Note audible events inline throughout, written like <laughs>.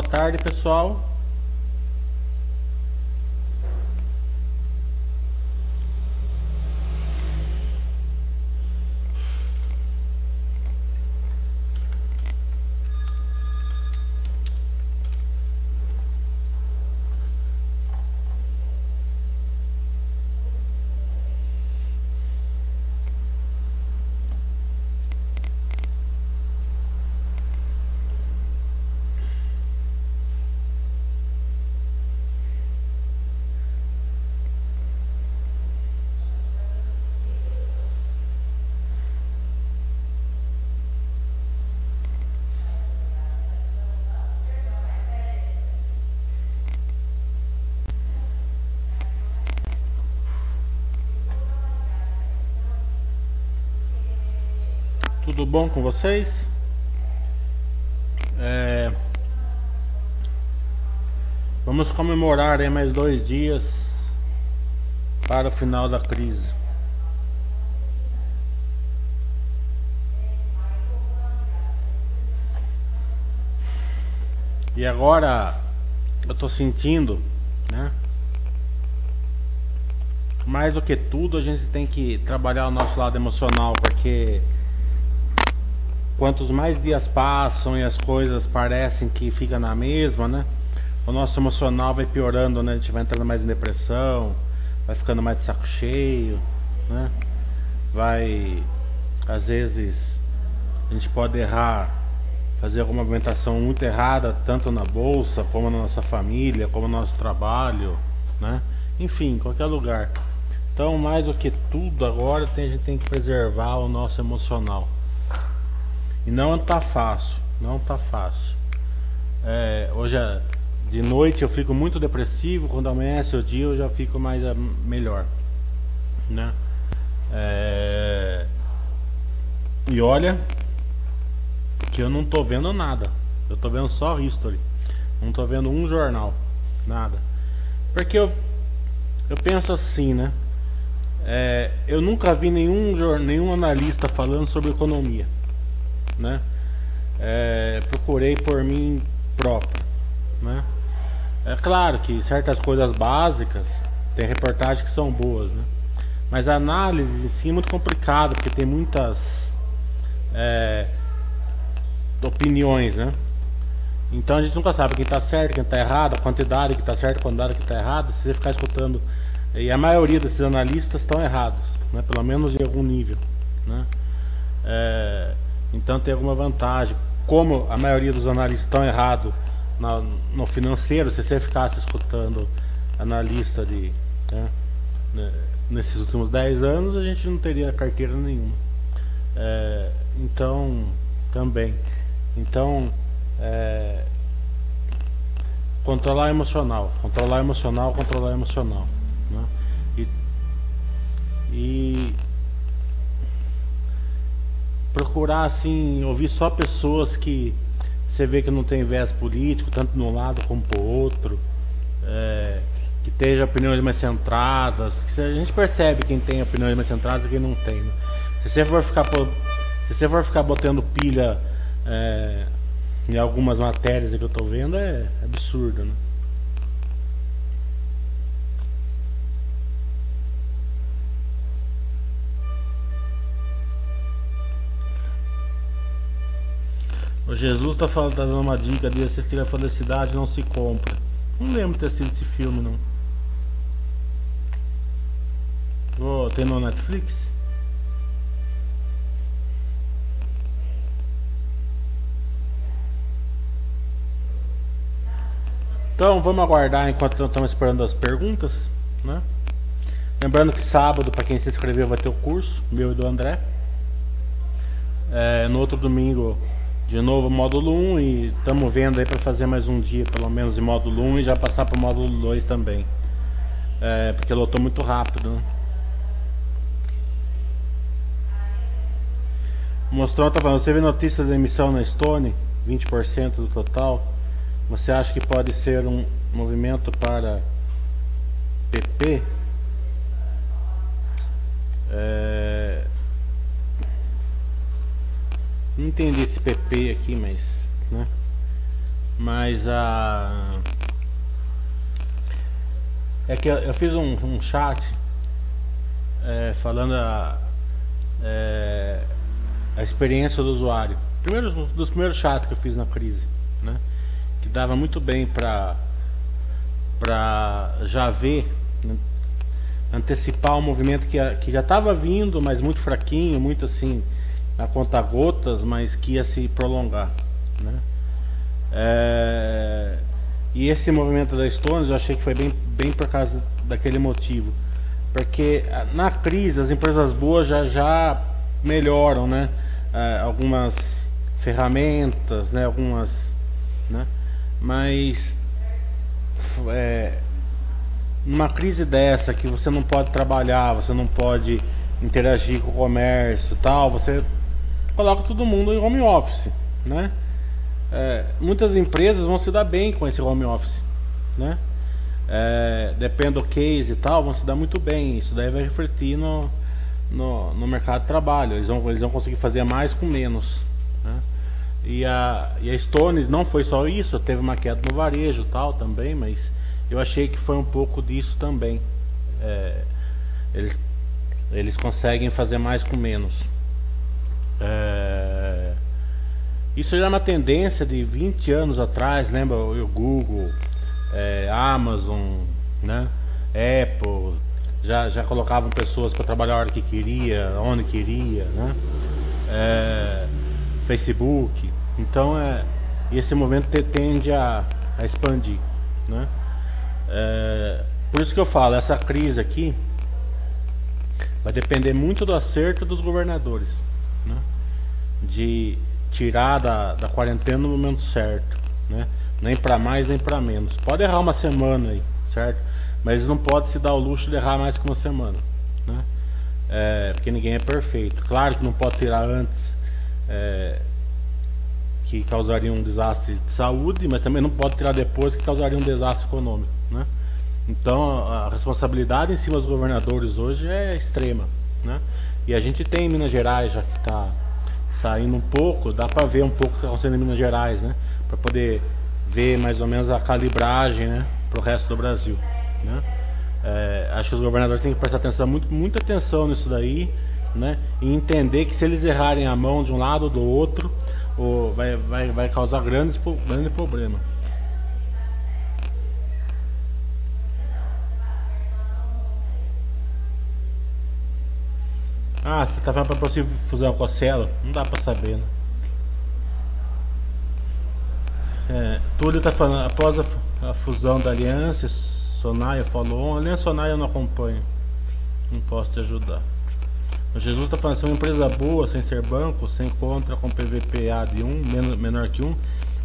Boa tarde, pessoal. Bom com vocês? É... Vamos comemorar em mais dois dias para o final da crise. E agora eu tô sentindo, né? Mais do que tudo, a gente tem que trabalhar o nosso lado emocional, porque quantos mais dias passam e as coisas parecem que fica na mesma, né? O nosso emocional vai piorando, né? A gente vai entrando mais em depressão, vai ficando mais de saco cheio, né? Vai, às vezes, a gente pode errar, fazer alguma movimentação muito errada, tanto na bolsa, como na nossa família, como no nosso trabalho, né? Enfim, qualquer lugar. Então, mais do que tudo agora, a gente tem que preservar o nosso emocional. E não tá fácil, não tá fácil. É, hoje é, de noite eu fico muito depressivo, quando amanhece o dia eu já fico mais é, melhor, né? É, e olha que eu não tô vendo nada. Eu tô vendo só history. Não tô vendo um jornal, nada. Porque eu eu penso assim, né? É, eu nunca vi nenhum, nenhum analista falando sobre economia né? É, procurei por mim próprio, né? É claro que certas coisas básicas tem reportagens que são boas, né? Mas a análise em si é muito complicado porque tem muitas é, opiniões, né? Então a gente nunca sabe quem está certo, quem está errado, a quantidade que está certo, a quantidade que está errada. Se você ficar escutando, e a maioria desses analistas estão errados, né? Pelo menos em algum nível, né? É, então tem alguma vantagem. Como a maioria dos analistas estão errados no financeiro, se você ficasse escutando analista de né, né nesses últimos 10 anos, a gente não teria carteira nenhuma. É, então, também. Então, é, controlar emocional, controlar emocional, controlar emocional. Né? E, e procurar assim, ouvir só pessoas que você vê que não tem viés político, tanto de um lado como pro outro, é, que tenha opiniões mais centradas, que a gente percebe quem tem opiniões mais centradas e quem não tem. Né? Se você for ficar se você for ficar botando pilha é, em algumas matérias que eu estou vendo, é absurdo, né? O Jesus tá falando, tá dando uma dica de assistir a felicidade não se compra. Não lembro de ter sido esse filme não. Oh, tem no Netflix? Então vamos aguardar enquanto estamos esperando as perguntas, né? Lembrando que sábado, para quem se inscreveu, vai ter o curso, meu e do André. É, no outro domingo de novo módulo 1 e estamos vendo aí para fazer mais um dia pelo menos em módulo 1 e já passar para o módulo 2 também. É, porque lotou muito rápido né? mostrou tá falando você vê notícia da emissão na Stone 20% do total? Você acha que pode ser um movimento para PP é, não entendi esse PP aqui, mas. Né? Mas a. É que eu, fiz um, um chat é, falando a, é, a experiência do usuário. Primeiro, dos primeiros chats que eu fiz na crise, né? Que dava muito bem para para já ver, né? antecipar um movimento que, que já estava vindo, mas muito fraquinho, muito assim, a conta gotas, mas que ia se prolongar. Né? É, e esse movimento da Stones eu achei que foi bem, bem por causa daquele motivo. Porque na crise as empresas boas já, já melhoram né? É, algumas ferramentas, né? algumas. Né? Mas é, numa crise dessa que você não pode trabalhar, você não pode interagir com o comércio tal, você coloca todo mundo em home office, né? É, muitas empresas vão se dar bem com esse home office, né? É, depende do case e tal, vão se dar muito bem. Isso daí vai refletir no, no, no mercado de trabalho. Eles vão, eles vão conseguir fazer mais com menos. Né? E, a, e a Stones não foi só isso, teve uma queda no varejo tal também, mas eu achei que foi um pouco disso também. É, eles, eles conseguem fazer mais com menos. É, isso já é uma tendência de 20 anos atrás, lembra o Google, é, Amazon, né? Apple, já, já colocavam pessoas para trabalhar a hora que queria, onde queria, né? É, Facebook. Então é, esse movimento tende a, a expandir, né? É, por isso que eu falo, essa crise aqui vai depender muito do acerto dos governadores? De tirar da, da quarentena no momento certo, né? Nem para mais nem para menos. Pode errar uma semana aí, certo? Mas não pode se dar o luxo de errar mais que uma semana, né? É, porque ninguém é perfeito. Claro que não pode tirar antes é, que causaria um desastre de saúde, mas também não pode tirar depois que causaria um desastre econômico, né? Então a responsabilidade em cima dos governadores hoje é extrema, né? E a gente tem em Minas Gerais já que está saindo um pouco, dá para ver um pouco o que está acontecendo em Minas Gerais, né? Para poder ver mais ou menos a calibragem, né? Para o resto do Brasil, né? É, acho que os governadores têm que prestar atenção, muito, muita atenção nisso daí, né? E entender que se eles errarem a mão de um lado ou do outro, ou vai, vai, vai causar grandes, grande problema. Ah, você tá falando pra você fusão com a Celo? Não dá pra saber, né? É, Túlio tá falando, após a, a fusão da Aliança, Sonaia falou, Aliança Sonaia eu não acompanho. Não posso te ajudar. O Jesus está falando, se uma empresa boa, sem ser banco, sem contra com PVPA de 1, menor que 1,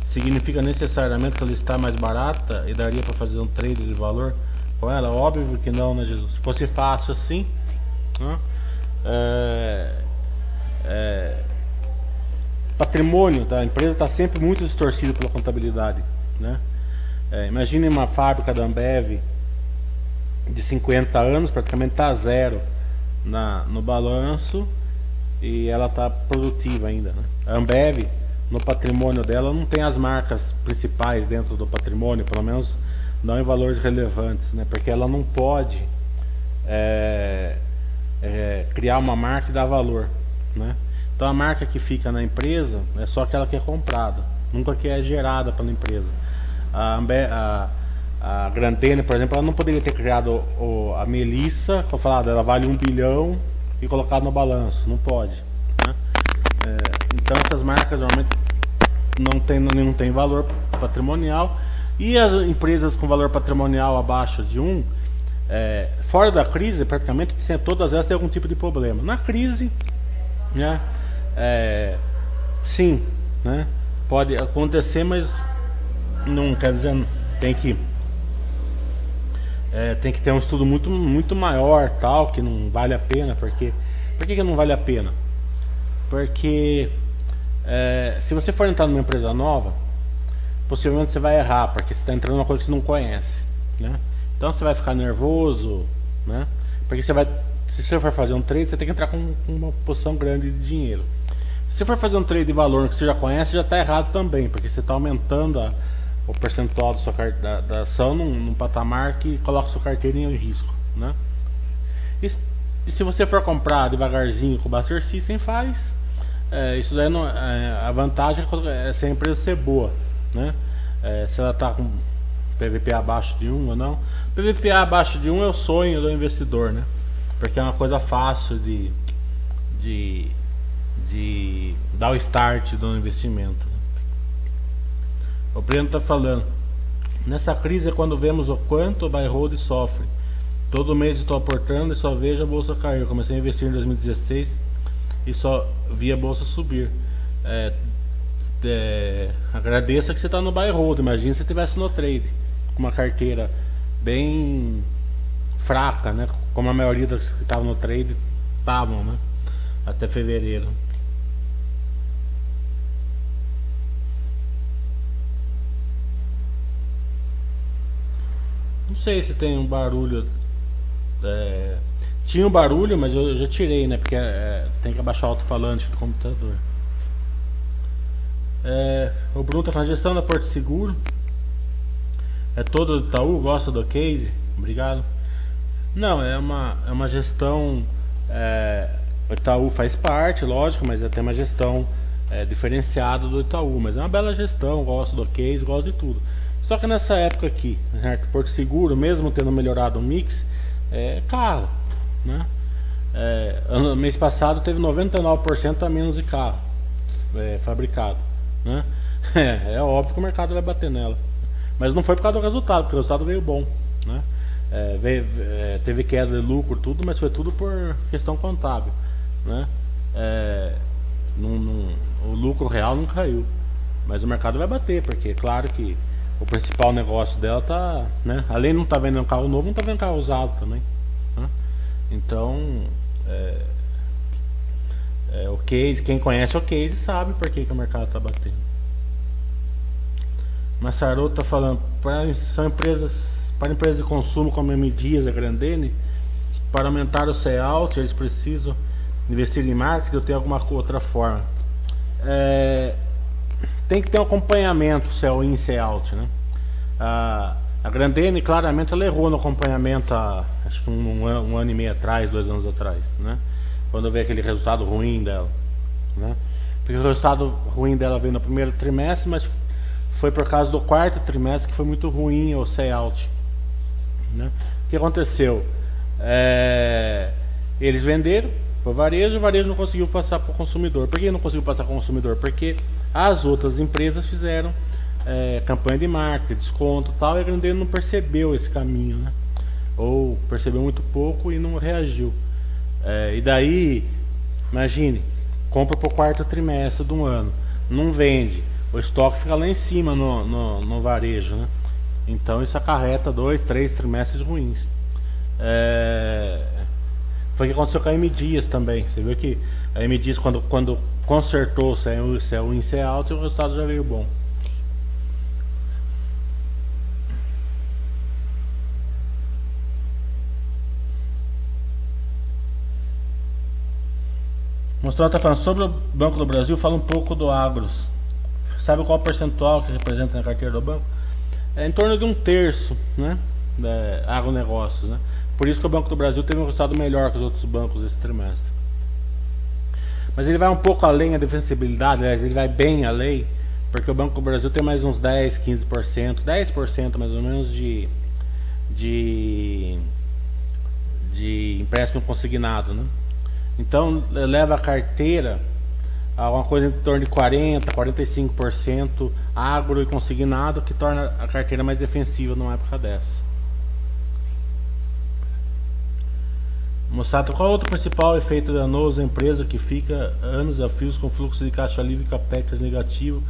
significa necessariamente que ela está mais barata e daria para fazer um trade de valor com ela? Óbvio que não, né, Jesus? Se fosse fácil assim, né? É, é, patrimônio da empresa está sempre muito distorcido pela contabilidade. Né? É, imagine uma fábrica da Ambev de 50 anos, praticamente está zero na, no balanço e ela está produtiva ainda. Né? A Ambev, no patrimônio dela, não tem as marcas principais dentro do patrimônio, pelo menos não em valores relevantes, né? porque ela não pode é, é, criar uma marca e dar valor. Né? Então a marca que fica na empresa é só aquela que é comprada, nunca que é gerada pela empresa. A, a, a Grandene, por exemplo, ela não poderia ter criado o, a Melissa, que eu falado, ela vale um bilhão e colocado no balanço, não pode. Né? É, então essas marcas normalmente não tem, não tem valor patrimonial e as empresas com valor patrimonial abaixo de um é, fora da crise, praticamente todas elas têm algum tipo de problema. Na crise, né, é, sim, né, pode acontecer, mas não quer dizer tem que é, tem que ter um estudo muito muito maior tal que não vale a pena porque por que, que não vale a pena porque é, se você for entrar numa empresa nova possivelmente você vai errar porque você está entrando numa coisa que você não conhece né então você vai ficar nervoso, né? Porque você vai, se você for fazer um trade, você tem que entrar com, uma posição grande de dinheiro. Se você for fazer um trade de valor que você já conhece, já está errado também, porque você está aumentando a, o percentual da, sua, da, da ação num, num, patamar que coloca sua carteira em risco, né? E, e, se você for comprar devagarzinho com o Buster System, faz. É, isso daí não, é, a vantagem é se a empresa ser boa, né? É, se ela está com PVP abaixo de 1 ou não. PVP abaixo de 1 é o sonho do investidor, né? Porque é uma coisa fácil de, de, de dar o start do investimento. O Breno está falando. Nessa crise é quando vemos o quanto o buy hold sofre. Todo mês estou aportando e só vejo a bolsa cair. Comecei a investir em 2016 e só vi a bolsa subir. É, é, agradeça que você está no buy hold. Imagina se você estivesse no trade com uma carteira bem fraca, né? Como a maioria dos que estavam no trade estavam, né? Até fevereiro. Não sei se tem um barulho. É, tinha um barulho, mas eu já tirei, né? Porque é, tem que abaixar o alto-falante do computador. É, o Bruno tá fazendo gestão da Porto Seguro. É todo do Itaú, gosta do case. Obrigado. Não, é uma, é uma gestão. É, o Itaú faz parte, lógico, mas é até uma gestão é, diferenciada do Itaú. Mas é uma bela gestão, gosto do case, gosto de tudo. Só que nessa época aqui, né, Porto Seguro, mesmo tendo melhorado o mix, é caro. Né? É, ano, mês passado teve 99% a menos de carro é, fabricado. Né? <laughs> É, é, óbvio que o mercado vai bater nela. Mas não foi por causa do resultado, porque o resultado veio bom. Né? É, veio, é, teve queda de lucro, tudo, mas foi tudo por questão contábil. Né? É, num, num, o lucro real não caiu. Mas o mercado vai bater, porque claro que o principal negócio dela tá, né? Além de não estar tá vendendo carro novo, não está vendendo carro usado também. Né? Então, é, é, o case, quem conhece o case sabe por que, que o mercado está batendo. Massaroto está falando, para, são empresas, para empresas de consumo como a M a Grandene, para aumentar o sell-out, eles precisam investir em marketing ou ter alguma outra forma. É, tem que ter um acompanhamento sell in, sell out, né? A, a Grandene claramente ela errou no acompanhamento há, acho que um, um, um, ano e meio atrás, dois anos atrás, né? Quando veio aquele resultado ruim dela, né? Porque o resultado ruim dela veio no primeiro trimestre, mas foi por causa do quarto trimestre que foi muito ruim o sell out, né? O que aconteceu? É, eles venderam para o varejo, o varejo não conseguiu passar para o consumidor. Por que não conseguiu passar para o consumidor? Porque as outras empresas fizeram é, campanha de marketing, desconto tal, e a Grandene não percebeu esse caminho, né? Ou percebeu muito pouco e não reagiu. É, e daí, imagine, compra para o quarto trimestre do ano, não vende, o estoque fica lá em cima no, no, no varejo, né? Então isso acarreta dois, três trimestres ruins. É... Foi o que aconteceu com a M Dias também. Você viu que a M Dias quando, quando consertou se é o índice é alto o resultado já veio bom. Mostrou está falando sobre o Banco do Brasil, fala um pouco do Agros. Sabe qual percentual que representa na carteira do banco? É em torno de um terço, né? É, agronegócios, né? Por isso que o Banco do Brasil teve um resultado melhor que os outros bancos esse trimestre. Mas ele vai um pouco além da defensibilidade, aliás, ele vai bem além, porque o Banco do Brasil tem mais uns 10, 15%, 10% mais ou menos de, de, de empréstimo consignado. Né? Então leva a carteira a uma coisa em torno de 40, 45% agro e consignado, que torna a carteira mais defensiva numa época dessa. Moçada, qual é outro principal efeito danoso da empresa que fica anos a fios com fluxo de caixa livre e capex negativo,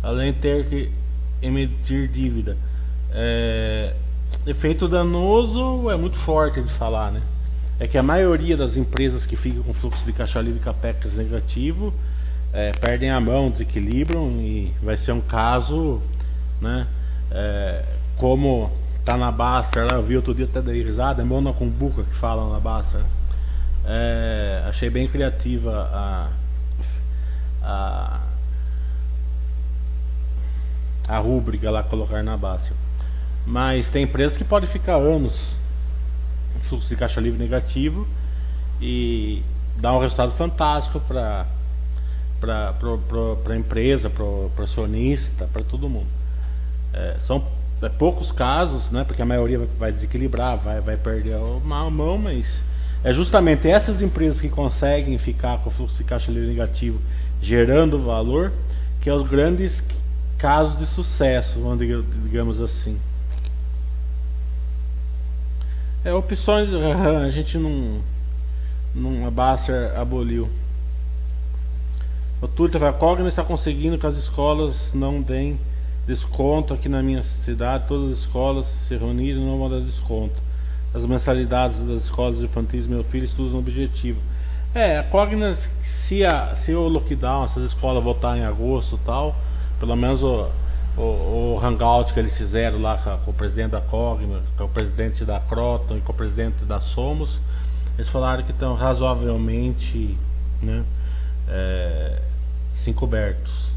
além de ter que emitir dívida? É, efeito danoso é muito forte de falar, né? É que a maioria das empresas que ficam com fluxo de caixa livre e capex negativo é, perdem a mão, desequilibram e vai ser um caso, né? É, como tá na Baster lá, eu vi outro dia até da risada, é Mona Kumbuka que falam na Baster. É, achei bem criativa a, a, a rúbrica lá colocar na base. Mas tem empresas que podem ficar anos fluxo de caixa livre negativo e dar um resultado fantástico para para a empresa, para o acionista, para todo mundo. É, são é, poucos casos, né, porque a maioria vai, desequilibrar, vai, vai perder a mão, mas é justamente essas empresas que conseguem ficar com o fluxo de caixa negativo gerando valor, que é os grandes casos de sucesso, digamos assim. É, opções <laughs> a gente não, não a Basser aboliu. O a Cogna está conseguindo que as escolas não deem desconto aqui na minha cidade, todas as escolas se reuniram e não vão dar desconto. As mensalidades das escolas infantis, meu filho estuda no objetivo. É, a Cognas, se, a, se o lockdown, se as escolas voltarem em agosto e tal, pelo menos o, o, o, hangout que eles fizeram lá com, o presidente da Cognas, com o presidente da Croton e com o presidente da Somos, eles falaram que estão razoavelmente né, é, sim cobertos.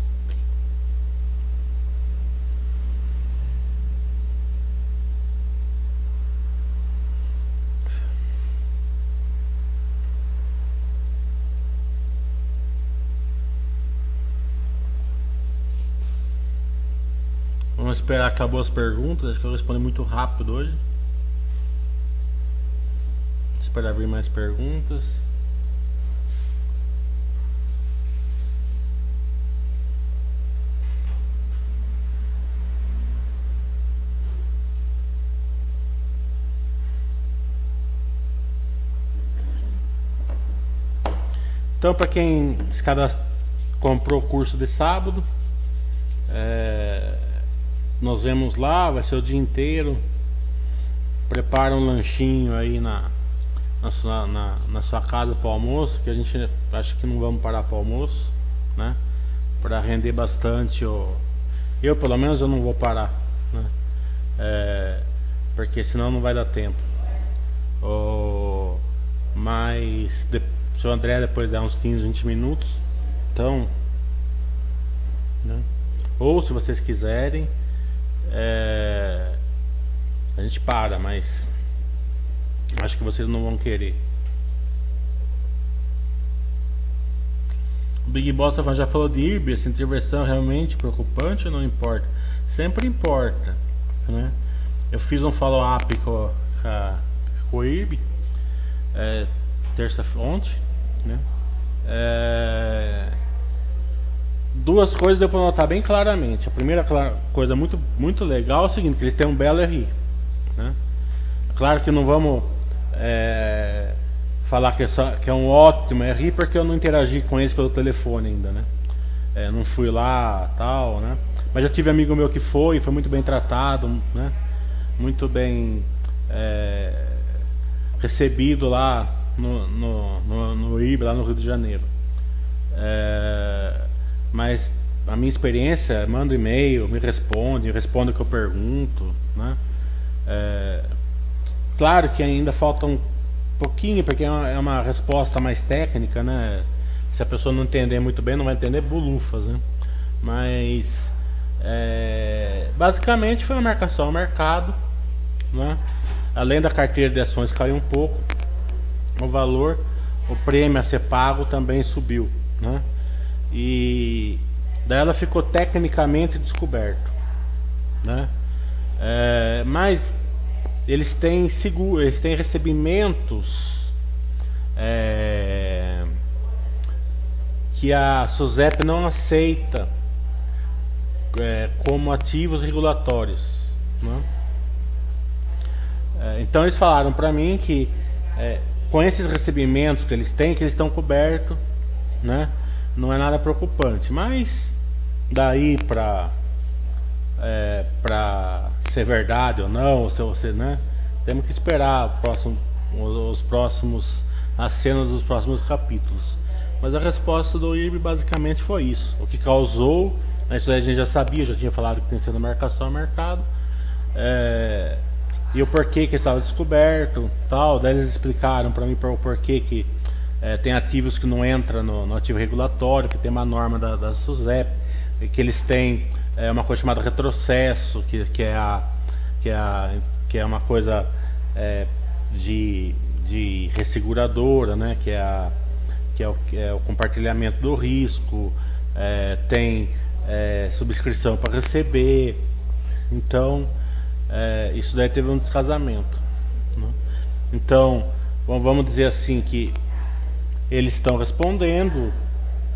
Vamos esperar acabar as perguntas, acho que eu respondi muito rápido hoje. Esperar vir mais perguntas. Então, para quem se comprou o curso de sábado, é, nós vemos lá, vai ser o dia inteiro. Prepara um lanchinho aí na, na, sua, na, na sua casa para o almoço, que a gente acha que não vamos parar para o almoço, né? Para render bastante. O, eu, pelo menos, eu não vou parar, né? É, porque senão não vai dar tempo. O, mas de, o André depois dá uns 15, 20 minutos. Então, né? ou se vocês quiserem é, a gente para, mas acho que vocês não vão querer. O Big Boss já falou de IRB, essa intervenção é realmente preocupante ou não importa? Sempre importa, né? Eu fiz um follow-up com, com, o IRB é, terça ontem, né? É, duas coisas deu para notar bem claramente. A primeira coisa muito, muito legal é o seguinte, que eles têm um belo RI. Né? Claro que não vamos é, falar que é, só, que é, um ótimo RI porque eu não interagi com eles pelo telefone ainda, né? É, não fui lá, tal, né? Mas já tive amigo meu que foi, foi muito bem tratado, né? Muito bem é, recebido lá no, no, no, no IB, lá no Rio de Janeiro. É, mas a minha experiência, manda e-mail, me responde, responde o que eu pergunto, né? É, claro que ainda falta um pouquinho, porque é uma, é uma, resposta mais técnica, né? Se a pessoa não entender muito bem, não vai entender bulufas, né? Mas é, basicamente foi uma marcação ao mercado, né? Além da carteira de ações caiu um pouco, o valor, o prêmio a ser pago também subiu, né? e daí ela ficou tecnicamente descoberto, né? É, mas eles têm seguro, eles têm recebimentos é, que a SUSEP não aceita é, como ativos regulatórios, né? É, então eles falaram para mim que é, com esses recebimentos que eles têm, que eles estão cobertos, né? não é nada preocupante, mas daí para é, para ser verdade ou não, se você, né? Temos que esperar próximo, os próximos as cenas dos próximos capítulos. Mas a resposta do IRB basicamente foi isso. O que causou, a gente já sabia, já tinha falado que tem sido marcação ao mercado. É, e o porquê que estava descoberto, tal. Daí eles explicaram para mim o porquê que é, tem ativos que não entram no, no, ativo regulatório, que tem uma norma da, da SUSEP, que eles têm é uma coisa chamada retrocesso, que, que, é, a, que, é, a, que é uma coisa é, de, de resseguradora, né? que, é a, que, é o, que é o compartilhamento do risco, tem subscrição para receber. Então, é, isso daí teve um descasamento. Né? Então, vamos dizer assim que eles estão respondendo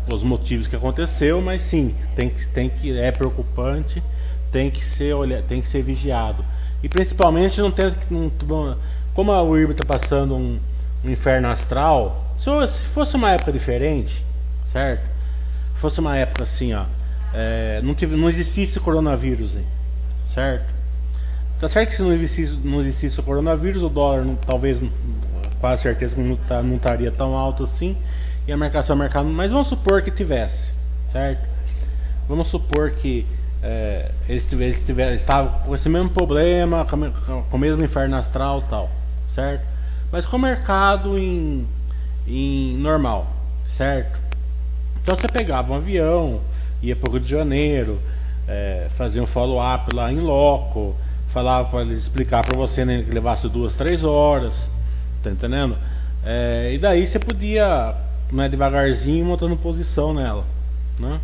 os motivos que aconteceu, mas sim, tem que, tem que é preocupante, tem que ser olha, tem que ser vigiado. E principalmente não tem não, como a UIRB está passando um, um, inferno astral, se, se, fosse uma época diferente, certo? Se fosse uma época assim, ó, é, não, tive, não existisse coronavírus, certo? Tá certo que se não existisse, não existisse o coronavírus, o dólar não, talvez, quase certeza não, tá, não estaria tão alto assim e a marcação mercado, mas vamos supor que tivesse, certo? Vamos supor que é, eles, eles, tiver, estavam com esse mesmo problema, com, com o mesmo inferno astral tal, certo? Mas com o mercado em, em normal, certo? Então você pegava um avião, ia para o Rio de Janeiro, é, fazia um follow-up lá em loco, falava para eles explicar para você né, que levasse duas, três horas, tá entendendo? É, e daí você podia né, devagarzinho montando posição nela. Né?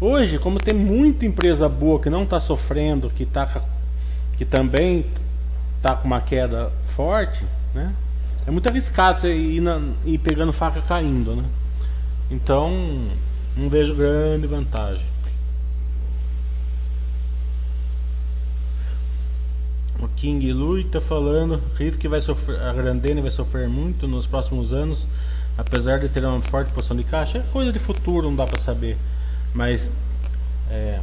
Hoje, como tem muita empresa boa que não está sofrendo, que, tá, que também está com uma queda forte, né? é muito arriscado você ir, na, ir pegando faca caindo. Né? Então, não vejo grande vantagem. King Lui está falando, acredito que vai sofrer, a Grandene vai sofrer muito nos próximos anos apesar de ter uma forte posição de caixa, é coisa de futuro, não dá para saber. Mas, é,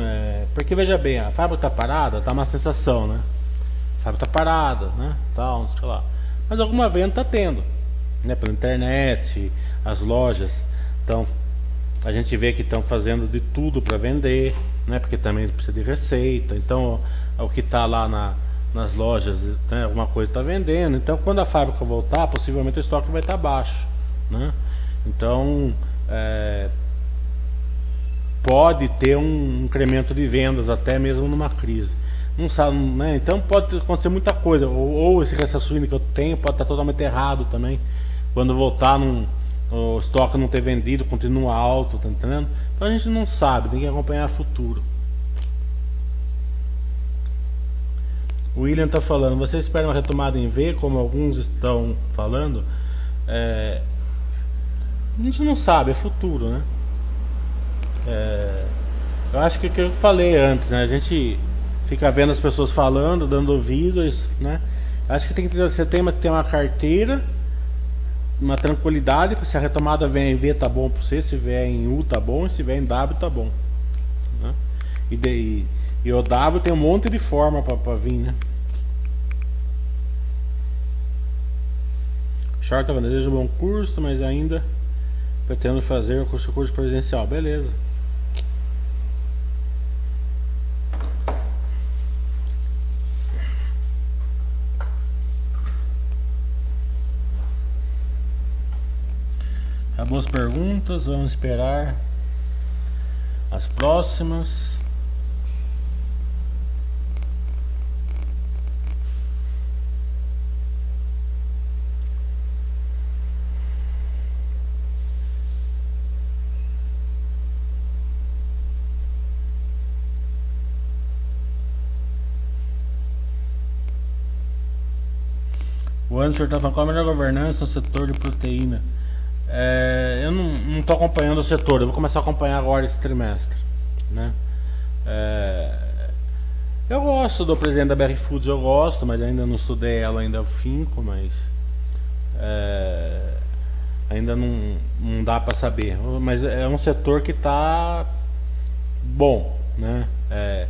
é, porque veja bem, a fábrica está parada, tá uma sensação, né? A fábrica está parada, né? Tal, sei lá. Mas alguma venda está tendo, né? Pela internet, as lojas estão, a gente vê que estão fazendo de tudo para vender, né? Porque também precisa de receita. Então, o que está lá na nas lojas, né, alguma coisa está vendendo. Então, quando a fábrica voltar, possivelmente o estoque vai estar tá baixo. Né? Então, é, pode ter um incremento de vendas até mesmo numa crise. Não sabe, né? Então pode acontecer muita coisa. Ou, ou esse raciocínio que eu tenho pode estar totalmente errado também. Quando voltar, num, o estoque não ter vendido, continua alto, tá entendendo? Então a gente não sabe, tem que acompanhar o futuro. O William está falando, você espera uma retomada em V, como alguns estão falando? É, a gente não sabe, é futuro, né? É, eu acho que o que eu falei antes, né? A gente fica vendo as pessoas falando, dando ouvidos, né? Acho que tem que você tem que ter uma carteira, uma tranquilidade, se a retomada vier em V tá bom para você, se vier em U tá bom, se vier em W tá bom. Né? E, de, e o W tem um monte de forma para vir, né? Short desejo um bom curso, mas ainda pretendo fazer o curso curso presencial. Beleza. Acabou as perguntas, vamos esperar as próximas. O Anderson está falando qual a melhor governança no setor de proteína. É, eu não estou acompanhando o setor, eu vou começar a acompanhar agora esse trimestre. Né? É, eu gosto do presidente da BR Foods, eu gosto, mas ainda não estudei ela ainda finco, mas é, ainda não, não dá para saber. Mas é um setor que está bom, né? É,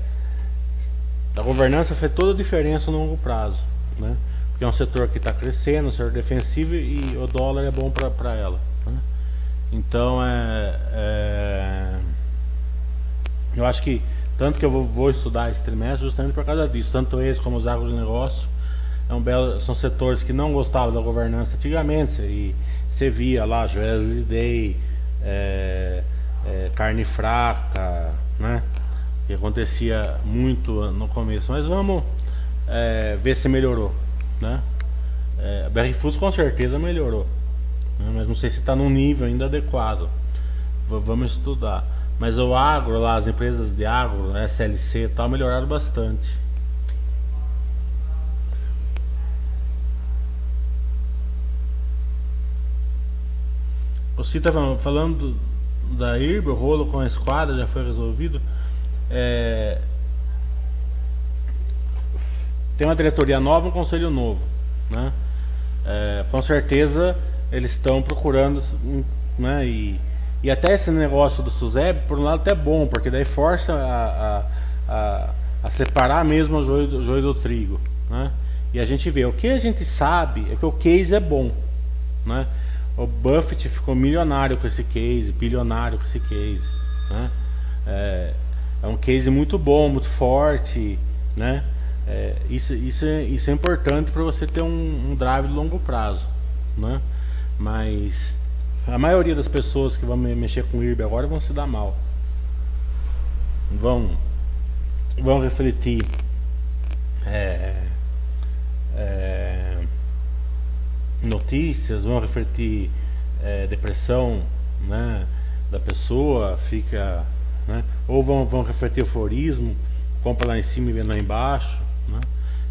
a governança fez toda a diferença no longo prazo, né? Que é um setor que está crescendo, um setor defensivo e o dólar é bom para ela. Né? Então é, é, eu acho que tanto que eu vou, vou, estudar esse trimestre justamente por causa disso, tanto esse como os agronegócios é um belo, são setores que não gostavam da governança antigamente e você via lá Joesley Day, é, é, carne fraca, né? que acontecia muito no começo. Mas vamos é, ver se melhorou, né? É, a BR Foods com certeza melhorou, né? mas não sei se está num nível ainda adequado. V vamos estudar. Mas o agro lá, as empresas de agro, SLC e tal, melhoraram bastante. O Cita falando, falando da IRB, o rolo com a esquadra já foi resolvido. É, tem uma diretoria nova, um conselho novo, né? É, com certeza eles estão procurando, né? E, e até esse negócio do SUSEB, por um lado, até bom, porque daí força a, a, a, a separar mesmo o joio, o joio do trigo, né? E a gente vê, o que a gente sabe é que o case é bom, né? O Buffett ficou milionário com esse case, bilionário com esse case, né? É, é um case muito bom, muito forte, né? É, isso, isso, é, isso é importante para você ter um, um, drive de longo prazo, né? Mas a maioria das pessoas que vão mexer com IRB agora vão se dar mal, vão, vão refletir é, é, notícias, vão refletir é, depressão, né? Da pessoa fica, né? Ou vão, vão refletir euforismo, compra lá em cima e vende lá embaixo né?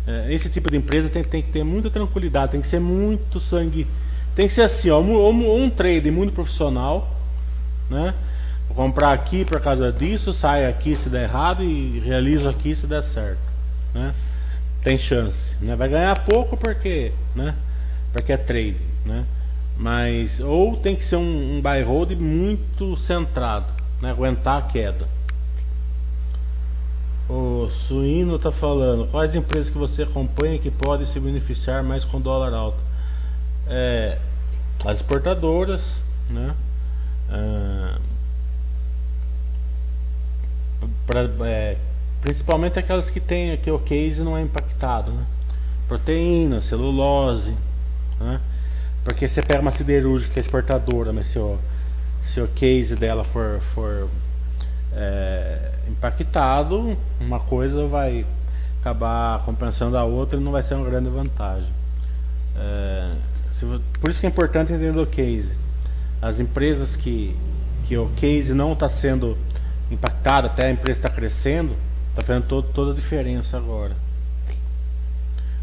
É, esse tipo de empresa tem, tem, que ter muita tranquilidade, tem que ser muito sangue. Tem que ser assim, ó, um, um trade muito profissional, né? Vou comprar aqui por causa disso, sai aqui se der errado e realizo aqui se der certo, né? Tem chance, né? Vai ganhar pouco porque, né? Porque é trade, né? Mas ou tem que ser um, um buy hold muito centrado, né? Aguentar a queda. O Suíno está falando, quais empresas que você acompanha que podem se beneficiar mais com dólar alto? É, as exportadoras, né? Ah, pra, é, principalmente aquelas que tem que o case não é impactado, né? Proteína, celulose, né? Porque você pega uma siderúrgica exportadora, mas se o, se o case dela for, for é, impactado, uma coisa vai acabar compensando a outra e não vai ser uma grande vantagem. É, se, por isso que é importante entender o case. As empresas que, que o case não está sendo impactado, até a empresa está crescendo, está fazendo todo, toda a diferença agora.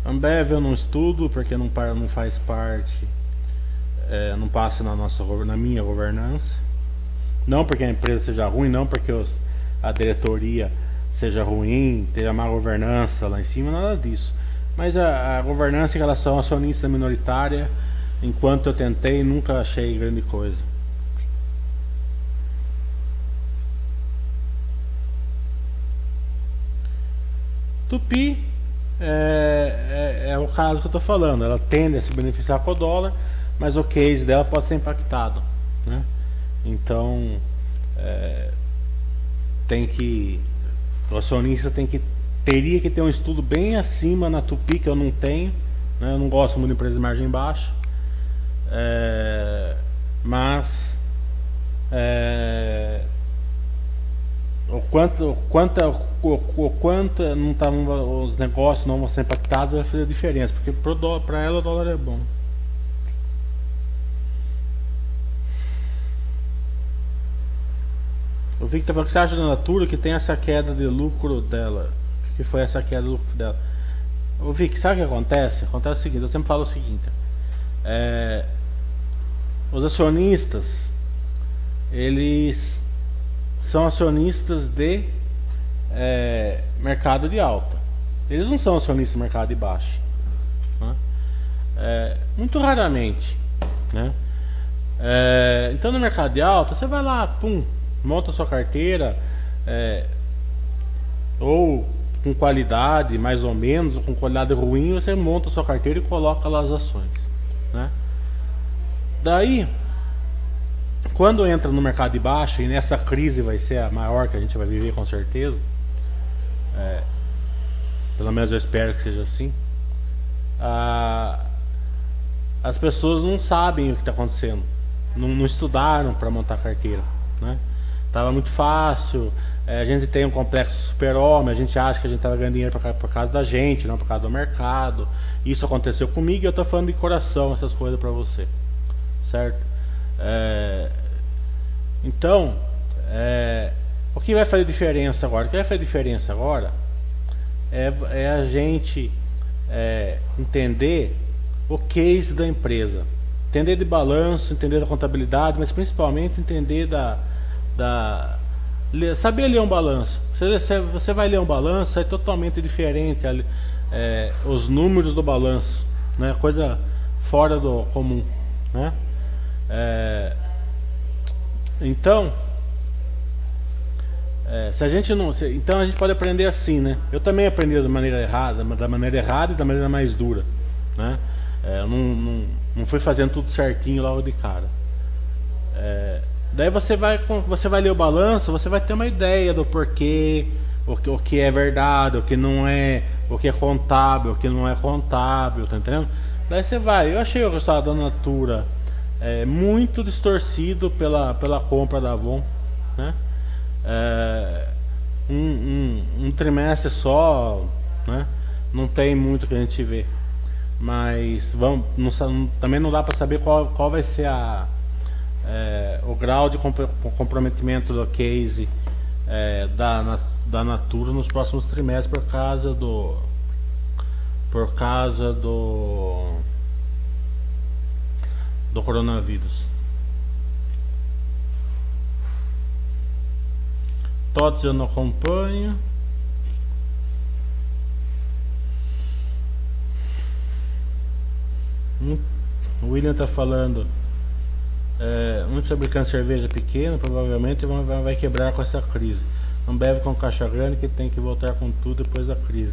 Ambev eu não estudo porque não, não faz parte, é, não passa na, nossa, na minha governança. Não porque a empresa seja ruim, não porque os, a diretoria seja ruim, tenha má governança lá em cima, nada disso. Mas a, a governança em relação à acionista minoritária, enquanto eu tentei, nunca achei grande coisa. Tupi é, é, é, o caso que eu estou falando. Ela tende a se beneficiar com o dólar, mas o case dela pode ser impactado. Né? Então, é, tem que. O acionista tem que. Teria que ter um estudo bem acima na Tupi, que eu não tenho. Né? Eu não gosto muito de empresa de margem baixa. É, mas. É, o quanto, o quanto, o, quanto não tá, os negócios não vão ser impactados vai fazer a diferença, porque para ela o dólar é bom. Victor falou que você acha da Natura que tem essa queda de lucro dela. Que foi essa queda de lucro dela. O Vic, sabe o que acontece? Acontece o seguinte, eu sempre falo o seguinte. É, os acionistas, eles são acionistas de é, mercado de alta. Eles não são acionistas de mercado de baixo. Né? É, muito raramente. Né? É, então no mercado de alta, você vai lá, pum, monta sua carteira é, ou com qualidade mais ou menos, ou com qualidade ruim, você monta sua carteira e coloca lá as ações. Né? Daí, quando entra no mercado de baixa, e nessa crise vai ser a maior que a gente vai viver com certeza, é, pelo menos eu espero que seja assim, as pessoas não sabem o que está acontecendo, não, não estudaram para montar carteira. Né? Tava muito fácil, É, a gente tem um complexo super-homem, a gente acha que a gente estava ganhando dinheiro por, por causa da gente, não por causa do mercado. Isso aconteceu comigo e eu estou falando de coração essas coisas para você. Certo? É, então, é, o que vai fazer diferença agora? O que vai fazer diferença agora é, é a gente é, entender o case da empresa. Entender de balanço, entender da contabilidade, mas principalmente entender da, da saber ler um balanço. Você, você vai ler um balanço, é totalmente diferente é, os números do balanço, né? coisa fora do comum. Né? É, então, é, se a gente não, se, então a gente pode aprender assim, né? Eu também aprendi da maneira errada, da maneira errada e da maneira mais dura, né? É, não, não, não fui fazendo tudo certinho logo de cara. É, Daí você vai, você vai ler o balanço, você vai ter uma ideia do porquê, o que, o que é verdade, o que não é, o que é contábil, o que não é contábil, tá entendendo? Daí você vai. Eu achei o resultado da Natura é, muito distorcido pela, pela compra da Avon, né? É, um, um, um, trimestre só, né? Não tem muito que a gente vê. Mas vamos, não, também não dá para saber qual, qual vai ser a é, o grau de comprometimento do case é, da, da Natura nos próximos trimestres por causa do por causa do do coronavírus. TOTS eu não acompanho. Hum, o William está falando é, muitos fabricantes de cerveja pequena provavelmente vão, vai quebrar com essa crise. Ambev com caixa grande que tem que voltar com tudo depois da crise.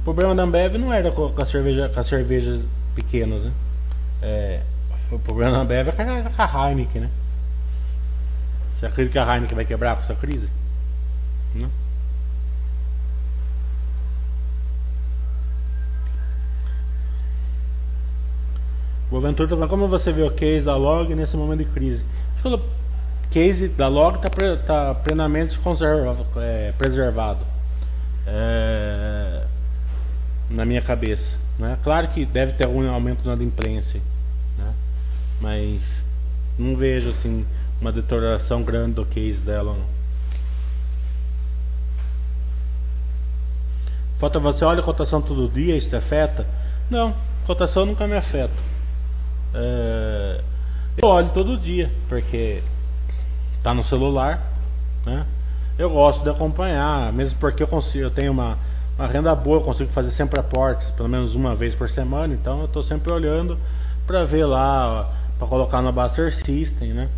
O problema da Ambev não era com, a cerveja, com as cervejas pequenas, né? É, o problema da Ambev é com a Heineken, né? Você acredita que a Heineken vai quebrar com essa crise? Não? O está falando como você vê o case da log nesse momento de crise. O case da log está tá plenamente é, preservado é, na minha cabeça. Né? Claro que deve ter algum aumento na adimplência, né? mas não vejo assim uma deterioração grande do case dela. Não. Falta você olha a cotação todo dia, isso te afeta? Não, cotação nunca me afeta. É, eu olho todo dia, porque tá no celular, né? Eu gosto de acompanhar, mesmo porque eu consigo, eu tenho uma, uma renda boa, eu consigo fazer sempre aportes, pelo menos uma vez por semana, então eu estou sempre olhando para ver lá, para colocar no Buster System, né?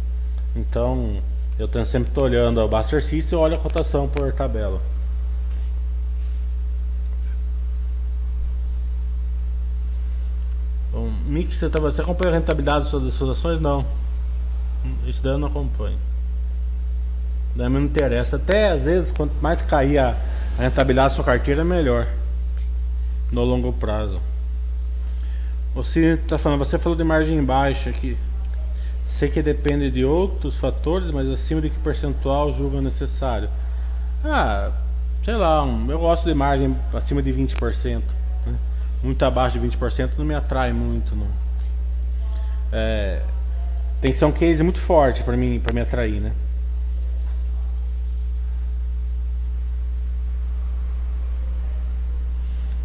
Então eu sempre estou olhando o Buster System e olho a cotação por tabela. Um mix, você, tá, você acompanha a rentabilidade das suas ações? Não. Isso daí eu não acompanho. Daí não interessa. Até às vezes, quanto mais cair a, a rentabilidade da sua carteira, melhor. No longo prazo. Você está falando, você falou de margem baixa aqui. Sei que depende de outros fatores, mas acima de que percentual julga necessário? Ah, sei lá, eu gosto de margem acima de 20% muito abaixo de 20% não me atrai muito não. É, tem que ser um case muito forte para mim para me atrair né